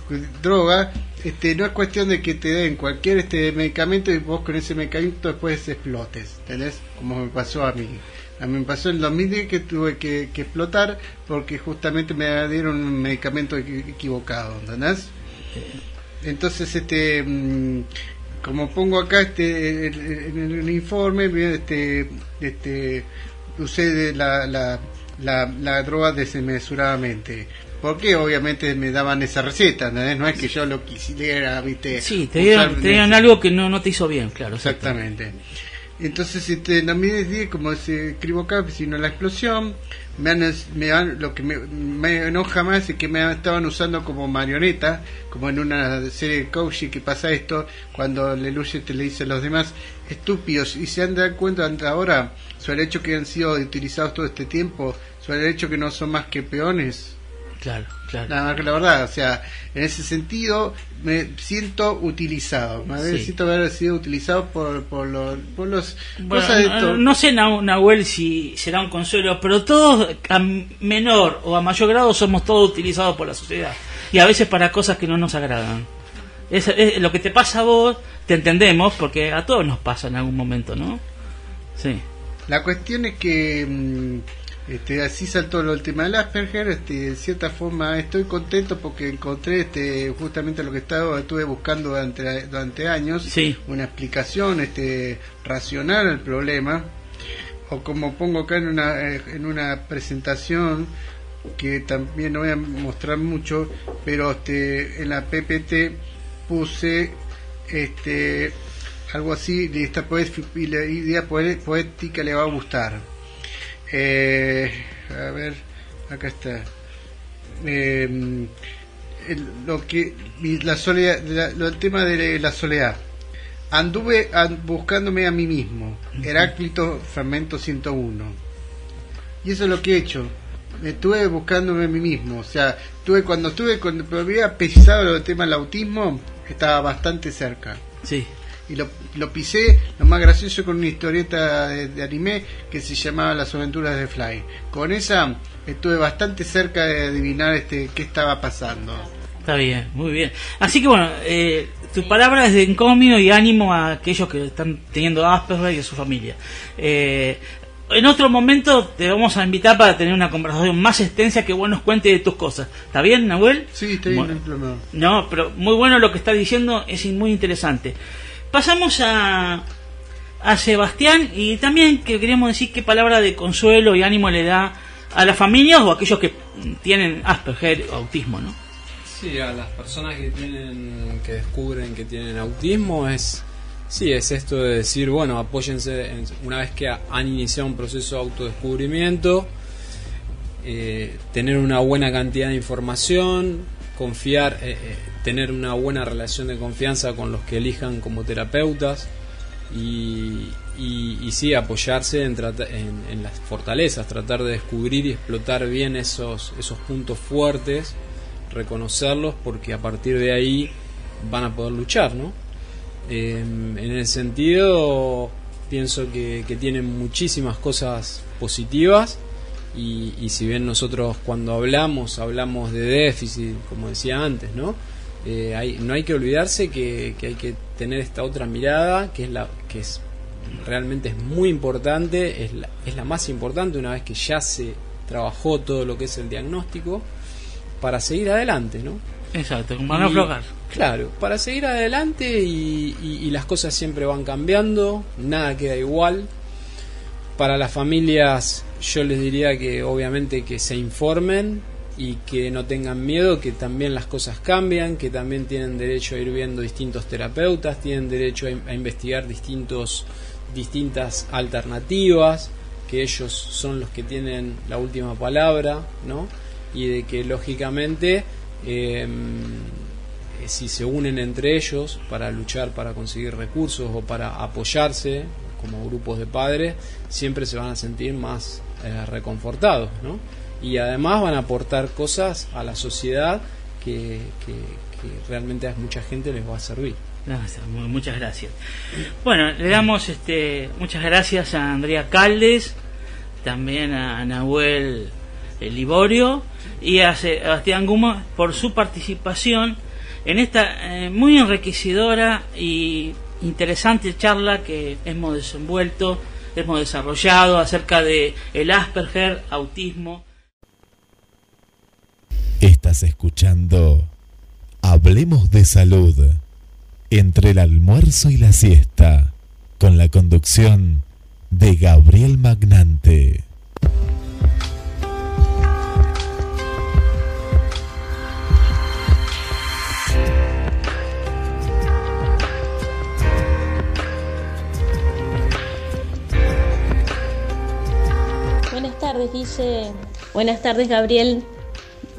cu- droga, este, no es cuestión de que te den cualquier este medicamento y vos con ese medicamento después explotes, ¿entendés? Como me pasó a mí. A mí me pasó en el 2010 que tuve que, que explotar porque justamente me dieron un medicamento equi- equivocado, ¿entendés? Entonces, este, mm, como pongo acá este en el informe, este, este, usé la, la, la, la droga desmesuradamente. Porque obviamente me daban esa receta, ¿entendés? No es que yo lo quisiera, ¿viste? Sí, te dieron, algo que no, no te hizo bien, claro. Exactamente. Entonces, este, en 2010, como se escribo acá, sino la explosión, me han, me han- lo que me, me enoja más es que me estaban usando como marioneta, como en una serie de coaching que pasa esto, cuando Lelouch te le dice a los demás, estúpidos, y se han dado cuenta hasta ahora sobre el hecho que han sido utilizados todo este tiempo, sobre el hecho que no son más que peones. Claro, claro. Nada más que la verdad, o sea, en ese sentido me siento utilizado, me Sí. siento haber sido utilizado por, por, los, por los Bueno, cosas de no, no sé, Nah- Nahuel, si será un consuelo, pero todos a menor o a mayor grado somos todos utilizados por la sociedad. Y a veces para cosas que no nos agradan. Es, es- lo que te pasa a vos, te entendemos, porque a todos nos pasa en algún momento, ¿no? Sí. La cuestión es que mm, este, así saltó el tema del Asperger, este, de cierta forma estoy contento porque encontré este, justamente lo que estaba, estuve buscando durante, durante años, Sí. una explicación este, racional al problema, o como pongo acá en una, en una presentación que también no voy a mostrar mucho, pero este, en la PPT puse este algo así y esta la idea poética le va a gustar Eh, a ver acá está. Eh, el, lo que la soledad la- lo- el tema de la soledad. Anduve an- buscándome a mí mismo. Heráclito Fragmento 101 y eso es lo que he hecho. Estuve buscándome a mí mismo. O sea estuve cuando estuve cuando había pesado el tema del autismo estaba bastante cerca. Sí. Y lo, lo pisé, lo más gracioso, con una historieta de, de anime que se llamaba Las aventuras de Fly. Con esa estuve bastante cerca de adivinar este qué estaba pasando. Está bien, muy bien. Así que bueno, eh, tu palabra es de encomio y ánimo a aquellos que están teniendo Asperger y a su familia. Eh, en otro momento te vamos a invitar para tener una conversación más extensa que vos nos cuentes de tus cosas. ¿Está bien, Nahuel? Sí, estoy Bueno. en el plano. No, pero muy bueno lo que estás diciendo, es muy interesante. Pasamos a, a Sebastián y también que queríamos decir qué palabra de consuelo y ánimo le da a las familias o a aquellos que tienen Asperger o autismo, ¿no? Sí, a las personas que tienen, que descubren que tienen autismo es, sí, es esto de decir, bueno, apóyense en- una vez que ha- han iniciado un proceso de autodescubrimiento, eh, tener una buena cantidad de información, confiar, eh, eh, tener una buena relación de confianza con los que elijan como terapeutas y, y, sí apoyarse en, en, las fortalezas, tratar de descubrir y explotar bien esos, esos puntos fuertes, reconocerlos porque a partir de ahí van a poder luchar, ¿no? Em, en el sentido pienso que, que tienen muchísimas cosas positivas y, y, si bien nosotros cuando hablamos hablamos de déficit, como decía antes, ¿no? Eh, hay, no hay que olvidarse que, que, hay que tener esta otra mirada que es la que es realmente es muy importante, es la, es la más importante una vez que ya se trabajó todo lo que es el diagnóstico para seguir adelante, ¿no? Exacto, para no aflojar. Claro, para seguir adelante y, y, las cosas siempre van cambiando, nada queda igual. Para las familias yo les diría que obviamente que se informen y que no tengan miedo, que también las cosas cambian, que también tienen derecho a ir viendo distintos terapeutas, tienen derecho a, investigar distintos distintas alternativas, que ellos son los que tienen la última palabra, ¿no? Y de que lógicamente em, si se unen entre ellos para luchar para conseguir recursos o para apoyarse como grupos de padres, siempre se van a sentir más eh, reconfortados, ¿no? Y además van a aportar cosas a la sociedad que, que realmente a mucha gente les va a servir. Muchas gracias. Bueno, le damos este, muchas gracias a Andrea Caldes, también a Nahuel eh, Liborio y a Sebastián Guma por su participación en esta eh, muy enriquecedora y interesante charla que hemos desenvuelto, hemos desarrollado acerca de el Asperger, autismo. Estás escuchando Hablemos de Salud entre el almuerzo y la siesta, con la conducción de Gabriel Magnante. Tardes, Guille. Buenas tardes, Gabriel.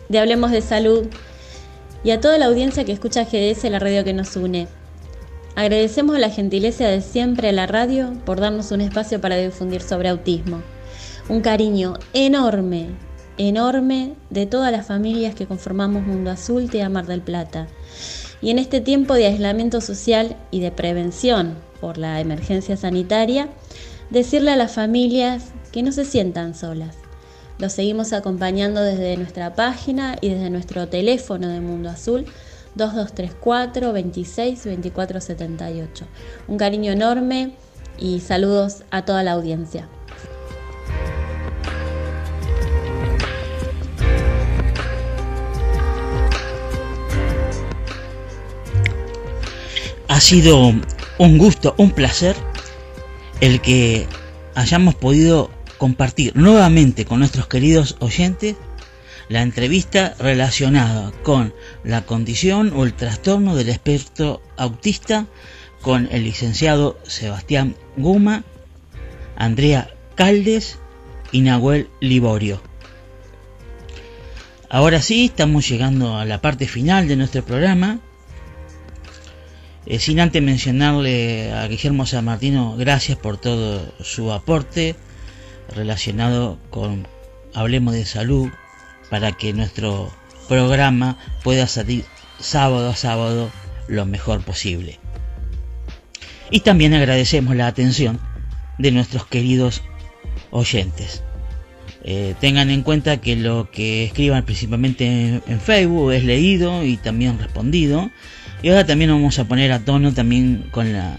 De Hablemos de Salud. Y a toda la audiencia que escucha GDS, la radio que nos une. Agradecemos la gentileza de siempre a la radio por darnos un espacio para difundir sobre autismo. Un cariño enorme, enorme de todas las familias que conformamos Mundo Azul a Mar del Plata. Y en este tiempo de aislamiento social y de prevención por la emergencia sanitaria, decirle a las familias que no se sientan solas. Los seguimos acompañando desde nuestra página y desde nuestro teléfono de Mundo Azul 2234 26 24 78. Un cariño enorme y saludos a toda la audiencia. Ha sido un gusto, un placer el que hayamos podido compartir nuevamente con nuestros queridos oyentes la entrevista relacionada con la condición o el trastorno del espectro autista con el licenciado Sebastián Guma, Andrea Caldes y Nahuel Liborio. Ahora sí, estamos llegando a la parte final de nuestro programa. Eh, sin antes mencionarle a Guillermo San Martino gracias por todo su aporte relacionado con Hablemos de Salud, para que nuestro programa pueda salir sábado a sábado lo mejor posible. Y también agradecemos la atención de nuestros queridos oyentes. Eh, tengan en cuenta que lo que escriban principalmente en, Facebook es leído y también respondido. Y ahora también vamos a poner a tono también con la,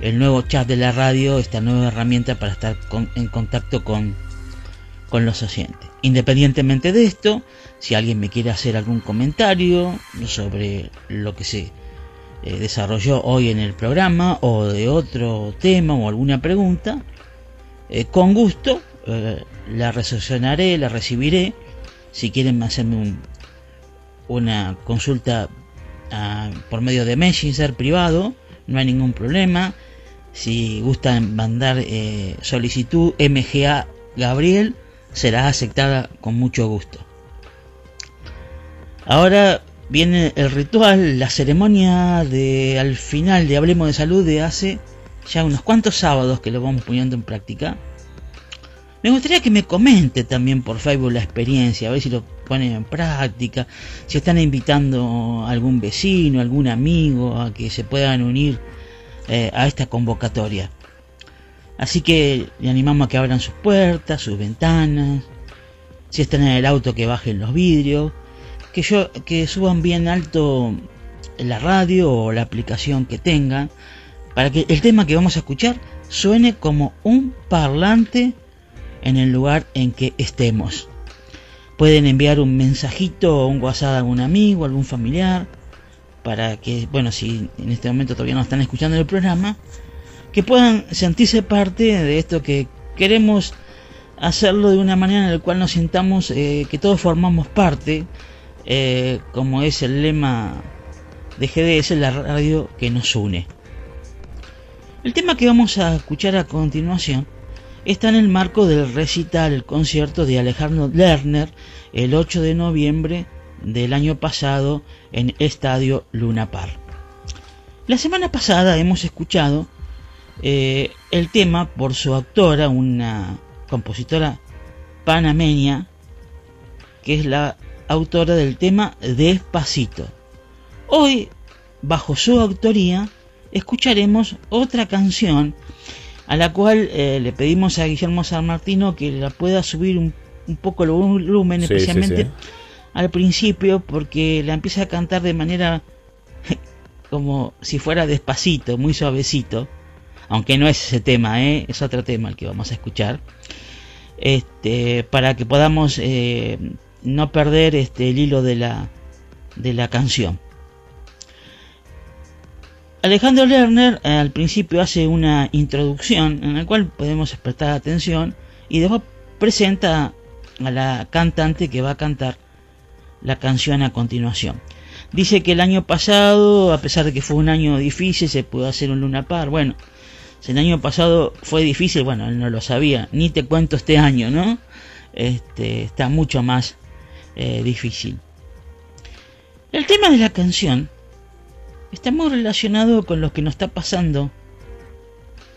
el nuevo chat de la radio, esta nueva herramienta para estar en contacto con, con los oyentes. Independientemente de esto, si alguien me quiere hacer algún comentario sobre lo que se eh, desarrolló hoy en el programa o de otro tema o alguna pregunta, eh, con gusto eh, la resolucionaré, la recibiré. Si quieren hacerme una consulta ah, por medio de Messenger privado, no hay ningún problema. Si gustan mandar solicitud MGA Gabriel será aceptada con mucho gusto. Ahora viene el ritual, la ceremonia de al final de Hablemos de Salud de hace ya unos cuantos sábados que lo vamos poniendo en práctica. Me gustaría que me comente también por Facebook la experiencia, a ver si lo ponen en práctica, si están invitando a algún vecino, algún amigo a que se puedan unir eh, a esta convocatoria. Así que le animamos a que abran sus puertas, sus ventanas, si están en el auto que bajen los vidrios, que yo que suban bien alto la radio o la aplicación que tengan para que el tema que vamos a escuchar suene como un parlante en el lugar en que estemos. Pueden enviar un mensajito o un WhatsApp a algún amigo, algún familiar, para que, bueno, si en este momento todavía no están escuchando el programa, que puedan sentirse parte de esto que queremos hacerlo de una manera en la cual nos sintamos eh, que todos formamos parte, eh, como es el lema de GDS, la radio que nos une. El tema que vamos a escuchar a continuación está en el marco del recital, el concierto de Alejandro Lerner, el 8 de noviembre del año pasado en Estadio Luna Par. La semana pasada hemos escuchado eh, el tema por su autora, una compositora panameña, que es la autora del tema Despacito. Hoy, bajo su autoría, escucharemos otra canción a la cual eh, le pedimos a Guillermo San Martino que la pueda subir un, poco el volumen, especialmente al principio, porque la empieza a cantar de manera como si fuera despacito, muy suavecito aunque no es ese tema, ¿eh? es otro tema el que vamos a escuchar, este, para que podamos eh, no perder este, el hilo de la, de la canción. Alejandro Lerner eh, al principio hace una introducción en la cual podemos prestar atención y después presenta a la cantante que va a cantar la canción a continuación. Dice que el año pasado, a pesar de que fue un año difícil, se pudo hacer un Luna Par. Bueno, si el año pasado fue difícil, bueno, él no lo sabía, ni te cuento este año, ¿no? Este, está mucho más eh, difícil. El tema de la canción está muy relacionado con lo que nos está pasando,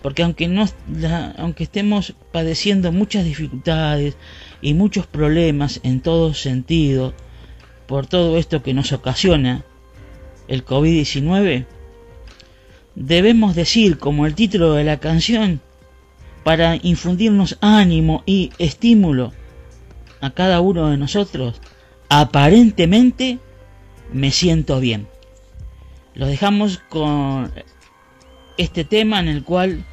porque aunque, no, aunque estemos padeciendo muchas dificultades y muchos problemas en todo sentido, por todo esto que nos ocasiona el COVID-19, debemos decir como el título de la canción para infundirnos ánimo y estímulo a cada uno de nosotros, aparentemente me siento bien. Lo dejamos con este tema en el cual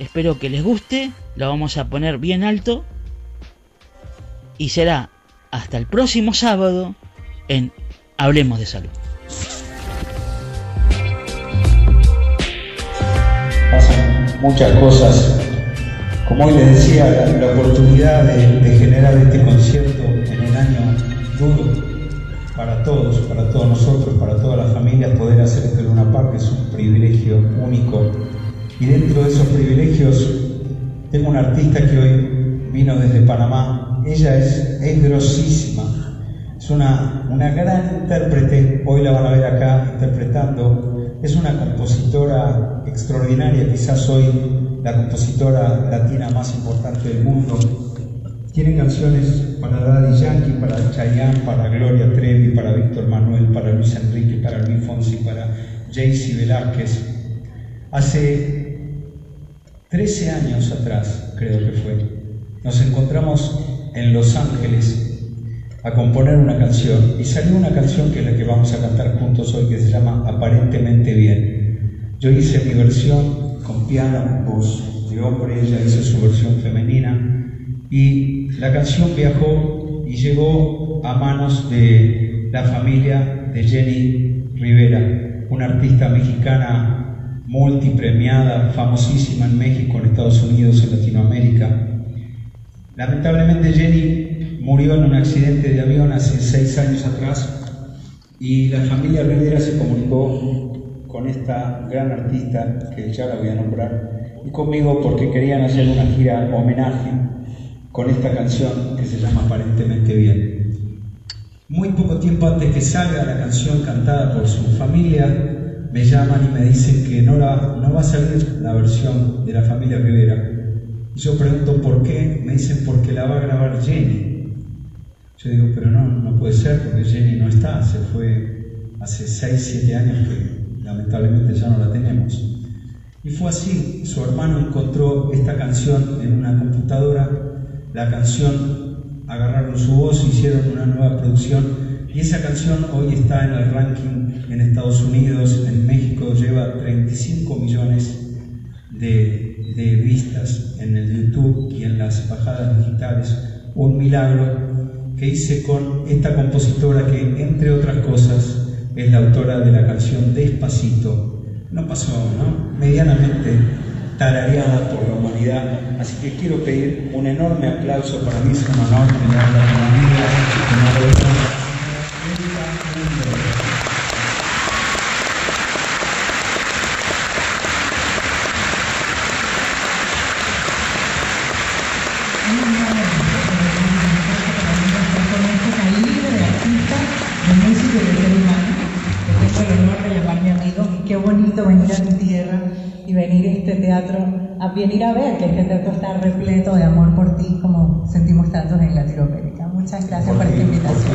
espero que les guste, lo vamos a poner bien alto y será hasta el próximo sábado en Hablemos de Salud. muchas cosas. Como hoy les decía, la, oportunidad de, generar este concierto en un año duro para todos, para todos nosotros, para todas las familias, poder hacer esto en una parte es un privilegio único. Y dentro de esos privilegios, tengo una artista que hoy vino desde Panamá. Ella es, es grosísima, es una, una gran intérprete. Hoy la van a ver acá interpretando es una compositora extraordinaria, quizás hoy la compositora latina más importante del mundo. Tiene canciones para Daddy Yankee, para Chayanne, para Gloria Trevi, para Víctor Manuel, para Luis Enrique, para Luis Fonsi, para Jaycee Velázquez. Hace 13 años atrás, creo que fue, nos encontramos en Los Ángeles a componer una canción y salió una canción que es la que vamos a cantar juntos hoy que se llama Aparentemente Bien. Yo hice mi versión con piano, voz de hombre, ella hizo su versión femenina y la canción viajó y llegó a manos de la familia de Jenny Rivera, una artista mexicana multipremiada, famosísima en México, en Estados Unidos, en Latinoamérica. Lamentablemente Jenny murió en un accidente de avión hace seis años atrás y la familia Rivera se comunicó con esta gran artista, que ya la voy a nombrar, y conmigo porque querían hacer una gira homenaje con esta canción que se llama Aparentemente Bien. Muy poco tiempo antes que salga la canción cantada por su familia, me llaman y me dicen que no, no va a salir la versión de la familia Rivera. Yo pregunto por qué, me dicen porque la va a grabar Jenny. Yo digo, pero no, no puede ser porque Jenny no está, se fue hace 6, 7 años que lamentablemente ya no la tenemos. Y fue así, su hermano encontró esta canción en una computadora, la canción agarraron su voz, hicieron una nueva producción y esa canción hoy está en el ranking en Estados Unidos, en México lleva 35 millones de, de vistas en el YouTube y en las bajadas digitales, un milagro que hice con esta compositora que entre otras cosas es la autora de la canción Despacito, no pasó, ¿no? Medianamente tarareada por la humanidad. Así que quiero pedir un enorme aplauso para mí, es un honor tenerla como amiga. con este calibre de artista, de músico y de ser humano, que tengo el honor de llamarme amigo. Y qué bonito venir a mi tierra y venir a este teatro, a venir a ver que este teatro está repleto de amor por ti, como sentimos tantos en Latinoamérica. Muchas gracias por esta invitación.